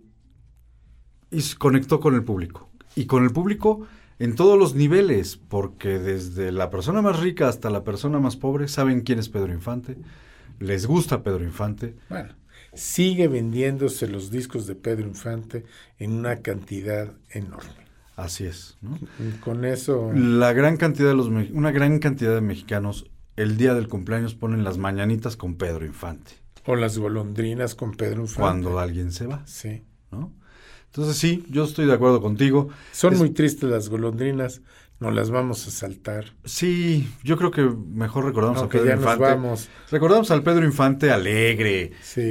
conectó con el público. Y con el público en todos los niveles, porque desde la persona más rica hasta la persona más pobre saben quién es Pedro Infante, les gusta Pedro Infante. Bueno, sigue vendiéndose los discos de Pedro Infante en una cantidad enorme. Así es. ¿no? Con eso, La gran cantidad de los una gran cantidad de mexicanos el día del cumpleaños ponen las mañanitas con Pedro Infante. o las golondrinas con Pedro Infante. Cuando alguien se va. Sí. ¿no? Entonces sí, yo estoy de acuerdo contigo. Son Es- muy tristes las golondrinas, no las vamos a saltar. Sí, yo creo que mejor recordamos a Pedro ya nos Infante. vamos. Recordamos al Pedro Infante alegre, Sí.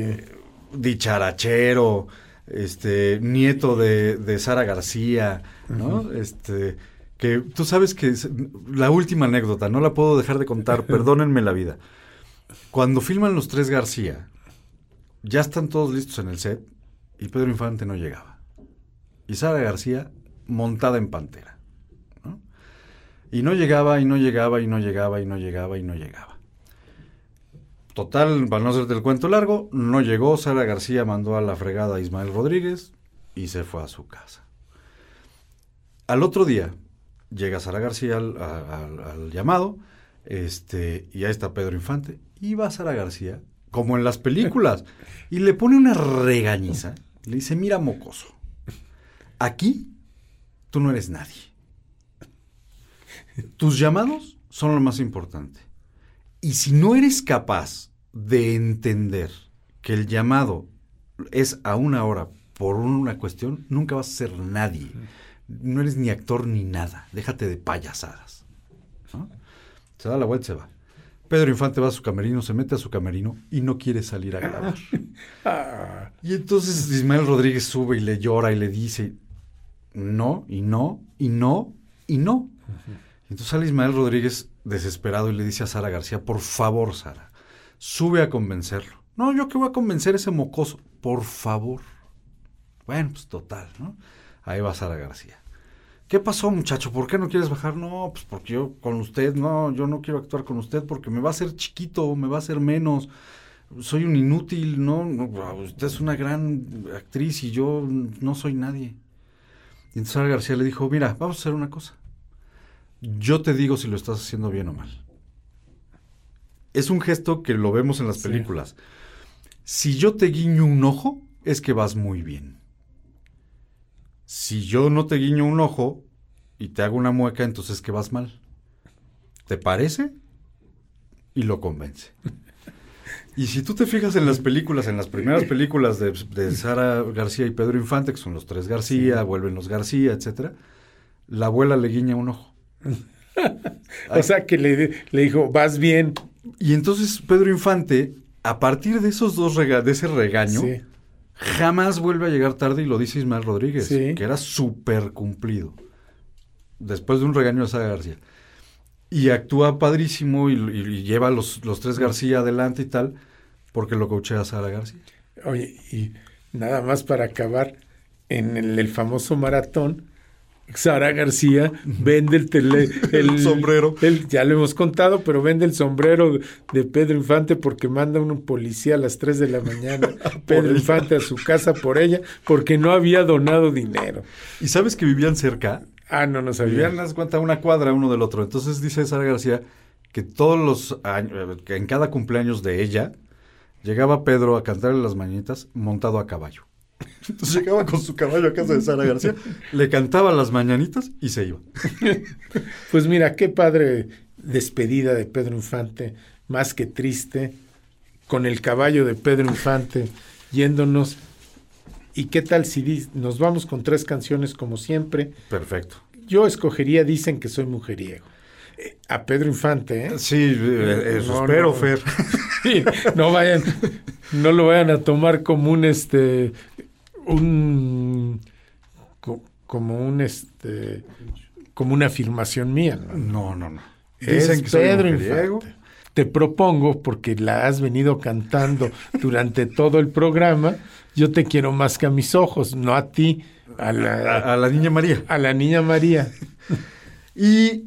dicharachero, este, nieto de, de Sara García, ¿no? Este, que tú sabes que es- la última anécdota, no la puedo dejar de contar, perdónenme la vida. Cuando filman los tres García, ya están todos listos en el set y Pedro Infante no llegaba. Y Sara García montada en pantera. ¿no? Y no llegaba, y no llegaba, y no llegaba, y no llegaba, y no llegaba. Total, para no hacerte el cuento largo, no llegó. Sara García mandó a la fregada a Ismael Rodríguez y se fue a su casa. Al otro día, llega Sara García al, a- al- al llamado, este, y ahí está Pedro Infante, y va Sara García, como en las películas, y le pone una regañiza, y le dice, mira mocoso, aquí tú no eres nadie. Tus llamados son lo más importante. Y si no eres capaz de entender que el llamado es a una hora por una cuestión, nunca vas a ser nadie. No eres ni actor ni nada. Déjate de payasadas. ¿no? Se da la vuelta y se va. Pedro Infante va a su camerino, se mete a su camerino y no quiere salir a grabar. Ah, Y entonces Ismael Rodríguez sube y le llora y le dice no, y no, y no, y no. Y entonces sale Ismael Rodríguez desesperado y le dice a Sara García, por favor, Sara, sube a convencerlo. No, yo que voy a convencer a ese mocoso. Por favor. Bueno, pues total, ¿no? Ahí va Sara García. ¿Qué pasó, muchacho? ¿Por qué no quieres bajar? No, pues porque yo con usted, no, yo no quiero actuar con usted porque me va a hacer chiquito, me va a hacer menos. Soy un inútil, no, no usted es una gran actriz y yo no soy nadie. Y entonces Sara García le dijo, mira, vamos a hacer una cosa. Yo te digo si lo estás haciendo bien o mal. Es un gesto que lo vemos en las películas. Si yo te guiño un ojo, es que vas muy bien. Si yo no te guiño un ojo y te hago una mueca, entonces que vas mal. ¿Te parece? Y lo convence. Y si tú te fijas en las películas, en las primeras películas de, de Sara García y Pedro Infante, que son los tres García, vuelven los García, etcétera, la abuela le guiña un ojo. o sea que le, le, dijo, vas bien. Y entonces Pedro Infante, a partir de esos dos rega de ese regaño, Sí. Jamás vuelve a llegar tarde y lo dice Ismael Rodríguez, Sí. que era súper cumplido. Después de un regaño de Sara García. Y actúa padrísimo y, y- y lleva los, los tres García adelante y tal, porque lo coachea a Sara García. Oye, y nada más para acabar, en el, el famoso maratón, Sara García vende el, tele- el sombrero. el- ya lo hemos contado, pero vende el sombrero de Pedro Infante porque manda un policía a las 3 de la mañana, Pedro ella. Infante a su casa por ella, porque no había donado dinero. ¿Y sabes que vivían cerca? Ah, no, no sabía. Vivían, haz cuenta, una cuadra uno del otro. Entonces dice Sara García que todos los años, que en cada cumpleaños de ella, llegaba Pedro a cantarle las mañanitas montado a caballo. Entonces llegaba con su caballo a casa de Sara García, le cantaba las mañanitas y se iba. Pues mira, qué padre despedida de Pedro Infante, más que triste, con el caballo de Pedro Infante yéndonos. ¿Y qué tal si nos vamos con tres canciones como siempre? Perfecto. Yo escogería Dicen que soy mujeriego. Eh, A Pedro Infante, ¿eh? Sí, eh, eso espero, Fer. Sí, no vayan, no lo vayan a tomar como un este un co- como un este como una afirmación mía. No, no, no. Es Dicen que soy Pedro. Infante. Te propongo, porque la has venido cantando durante todo el programa, yo te quiero más que a mis ojos, no a ti, a la, A, a la niña María. a la niña María. Y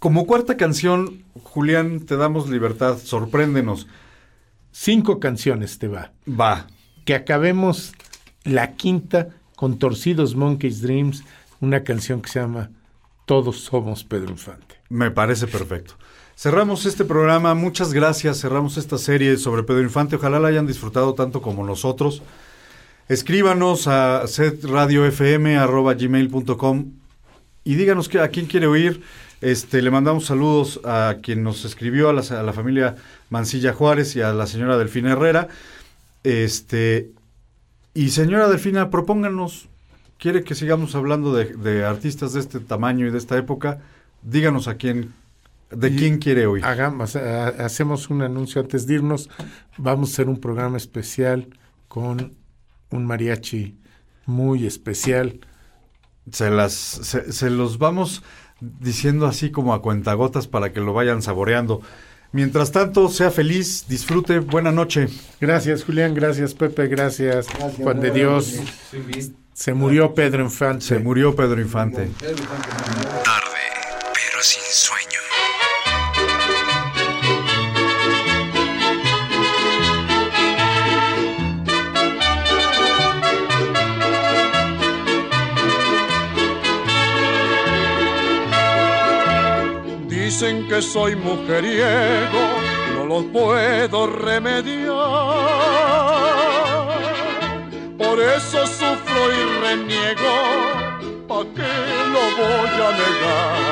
como cuarta canción, Julián, te damos libertad, sorpréndenos. Cinco canciones te va. Va. Que acabemos la quinta con Torcidos Monkeys Dreams, una canción que se llama Todos somos Pedro Infante. Me parece perfecto. Cerramos este programa, muchas gracias, cerramos esta serie sobre Pedro Infante, ojalá la hayan disfrutado tanto como nosotros. Escríbanos a setradiofm.gmail.com y díganos que, a quién quiere oír. Este, le mandamos saludos a quien nos escribió, a la, a la familia Mancilla Juárez y a la señora Delfina Herrera. Este, y señora Delfina, propónganos, quiere que sigamos hablando de, de artistas de este tamaño y de esta época, díganos a quién, de Y quién quiere oír. Hagamos, ha- hacemos un anuncio antes de irnos. Vamos a hacer un programa especial con un mariachi muy especial. Se, las, se, se los vamos diciendo así como a cuentagotas para que lo vayan saboreando. Mientras tanto, sea feliz, disfrute, buena noche. Gracias, Julián. Gracias, Pepe. Gracias, Juan de Dios. Se murió Pedro Infante. Se murió Pedro Infante. Tarde, pero sin Dicen que soy mujeriego, no lo puedo remediar. Por eso sufro y reniego, ¿pa' qué lo voy a negar?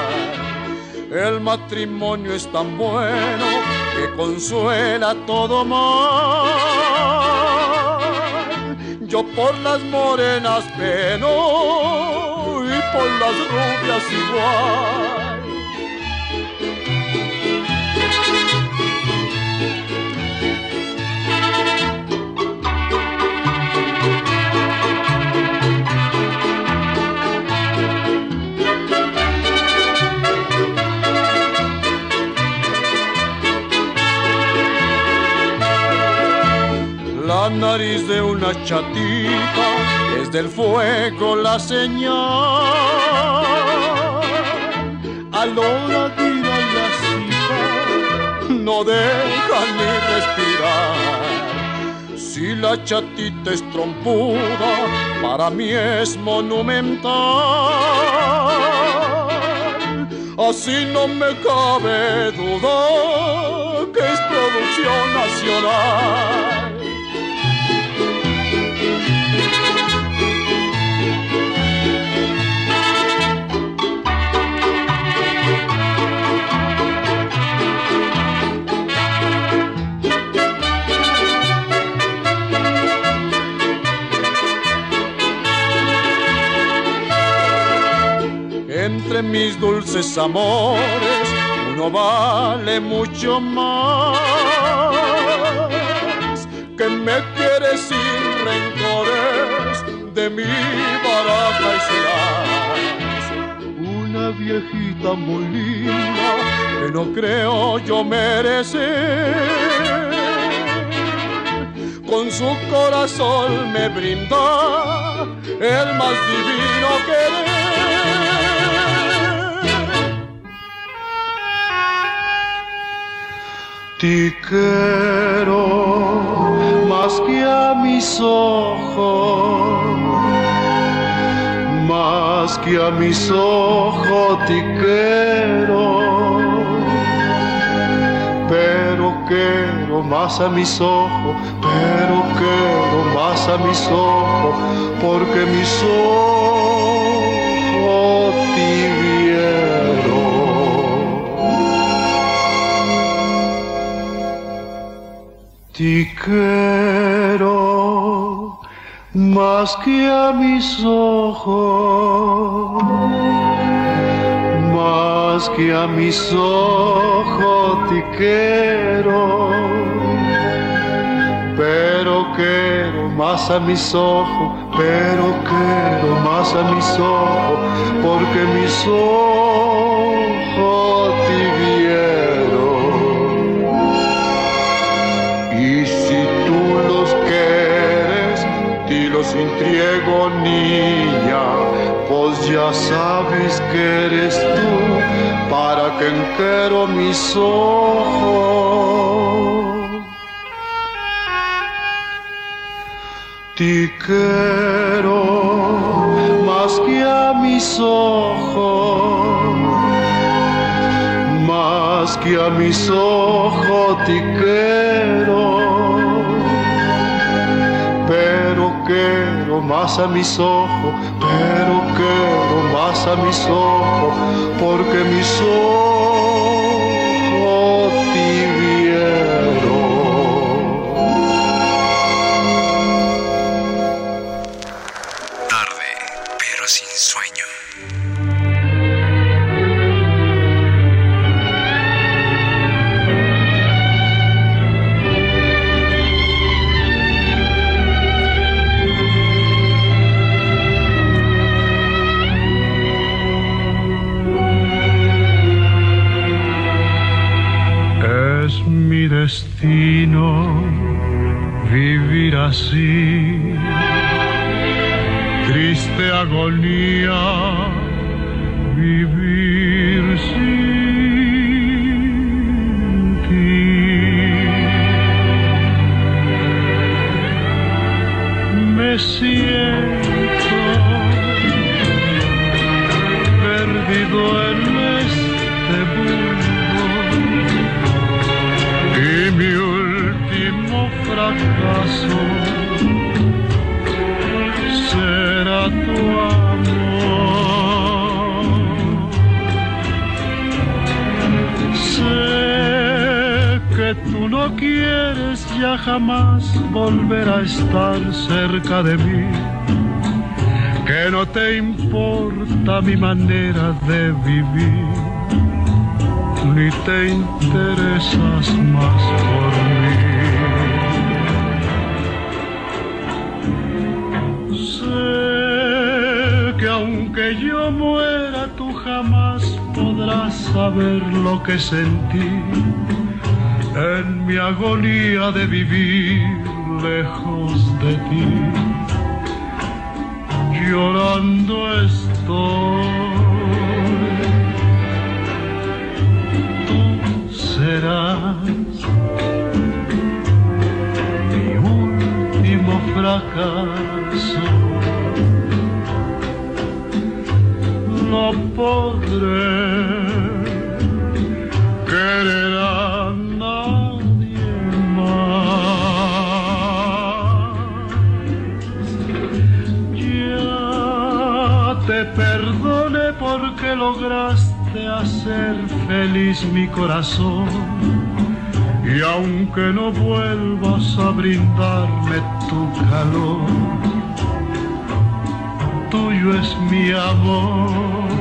El matrimonio es tan bueno que consuela todo mal. Yo por las morenas peno y por las rubias igual. La nariz de una chatita es del fuego la señal. A la hora de ir a la cita, no deja ni respirar. Si la chatita es trompuda, para mí es monumental. Así no me cabe duda que es producción nacional. Entre mis dulces amores, uno vale mucho más que me quiere sin rencores de mi baraja y serás una viejita muy linda que no creo yo merecer. Con su corazón me brinda el más divino querer. Te quiero más que a mis ojos, más que a mis ojos te quiero, pero quiero más a mis ojos, pero quiero más a mis ojos, porque mis ojos Te quiero más que a mis ojos, más que a mis ojos te quiero, pero quiero más a mis ojos, pero quiero más a mis ojos, porque mis ojos te vieron. Sin triego, niña, pues ya sabes que eres tú, para que enquero mis ojos. Te quiero más que a mis ojos más que a mis ojos te quiero, quiero más a mis ojos, pero quiero más a mis ojos, porque mis ojos destino vivir así, triste agonía, vivir jamás volver a estar cerca de mí, que no te importa mi manera de vivir ni te interesas más por mí. Yo muera, tú jamás podrás saber lo que sentí en mi agonía de vivir lejos ti. Llorando estoy. Tú serás mi último fracaso. No podré querer a nadie más. Ya te perdoné porque lograste hacer feliz mi corazón. Y aunque no vuelvas a brindarme tu calor, tuyo es mi amor.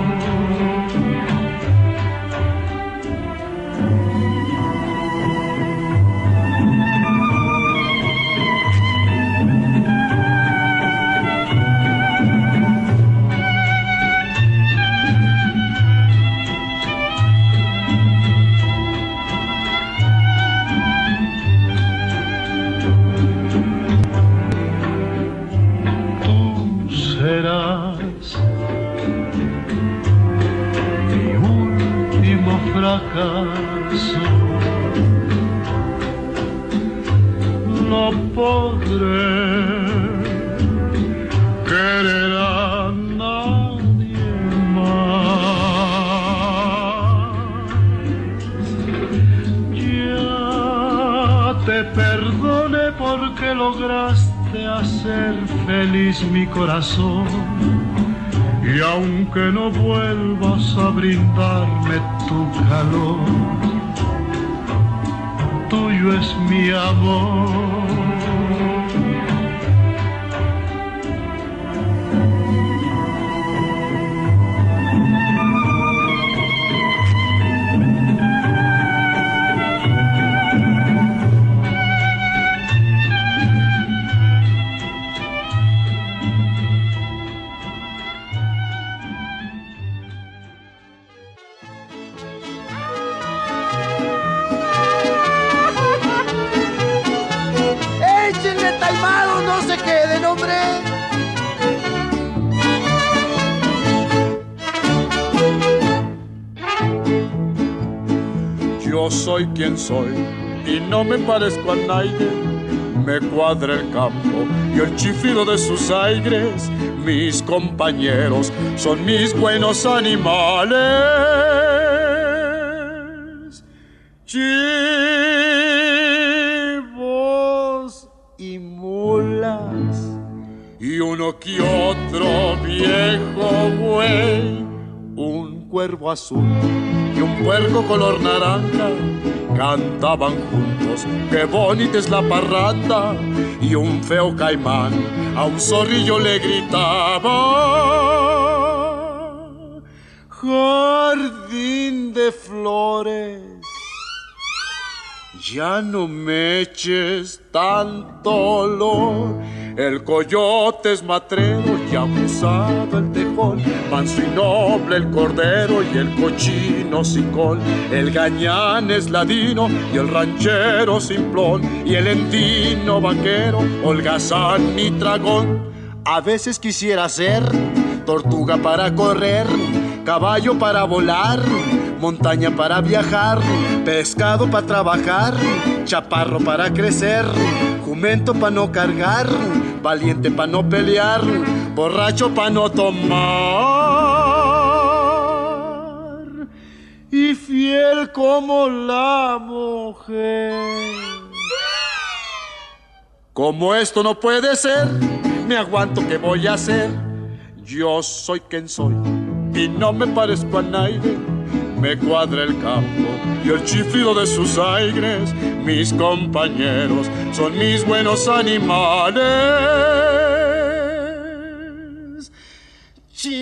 Soy y no me parezco a nadie. Me cuadra el campo y el chiflido de sus aires. Mis compañeros son mis buenos animales. Chivos y mulas y uno que otro viejo güey. Un cuervo azul y un puerco color naranja cantaban juntos, qué bonita es la parranda. Y un feo caimán a un zorrillo le gritaba: Jardín de flores, ya no me eches tanto olor. El coyote es matrero y abusado el tejón, manso y noble el cordero y el cochino col. El gañán es ladino y el ranchero simplón y el endino vaquero, holgazán y dragón. A veces quisiera ser tortuga para correr, caballo para volar, montaña para viajar, pescado para trabajar, chaparro para crecer, jumento para no cargar, valiente para no pelear, borracho para no tomar y fiel como la mujer. Como esto no puede ser, me aguanto que voy a hacer. Yo soy quien soy y no me parezco a nadie. Me cuadra el campo y el chiflido de sus aires. Mis compañeros son mis buenos animales. Chivos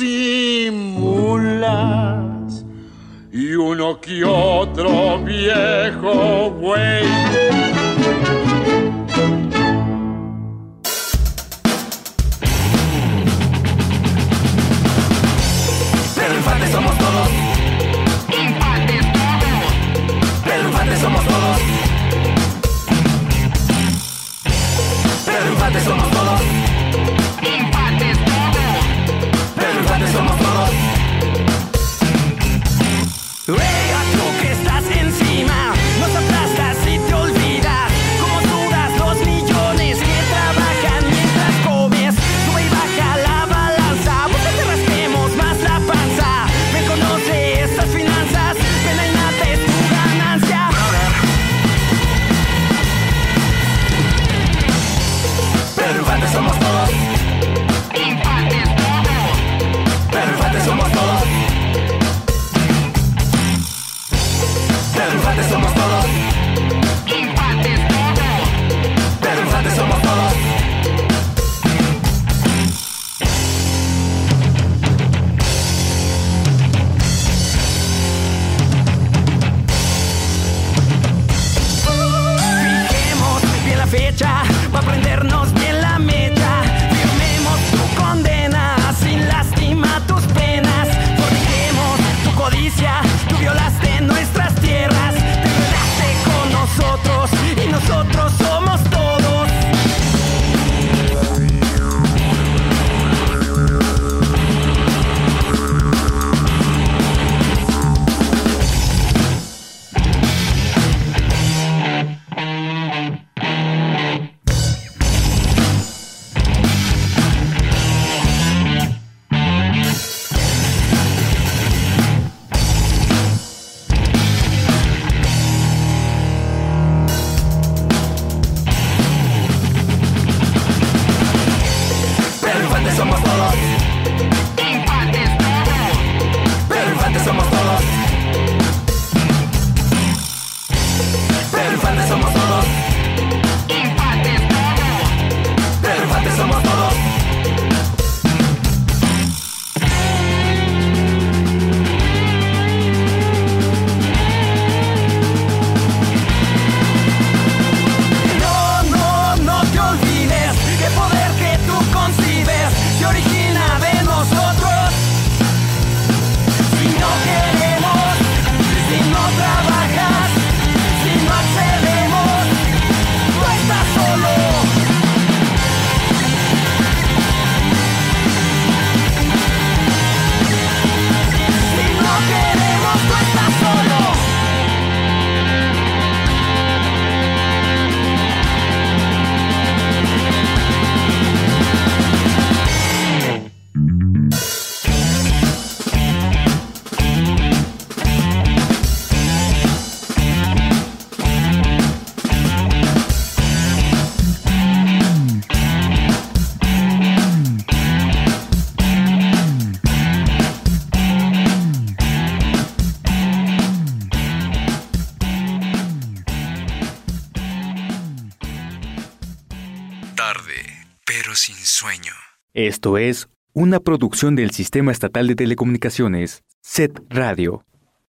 y mulas y uno que otro viejo güey. Esto es una producción del Sistema Estatal de Telecomunicaciones, SET Radio.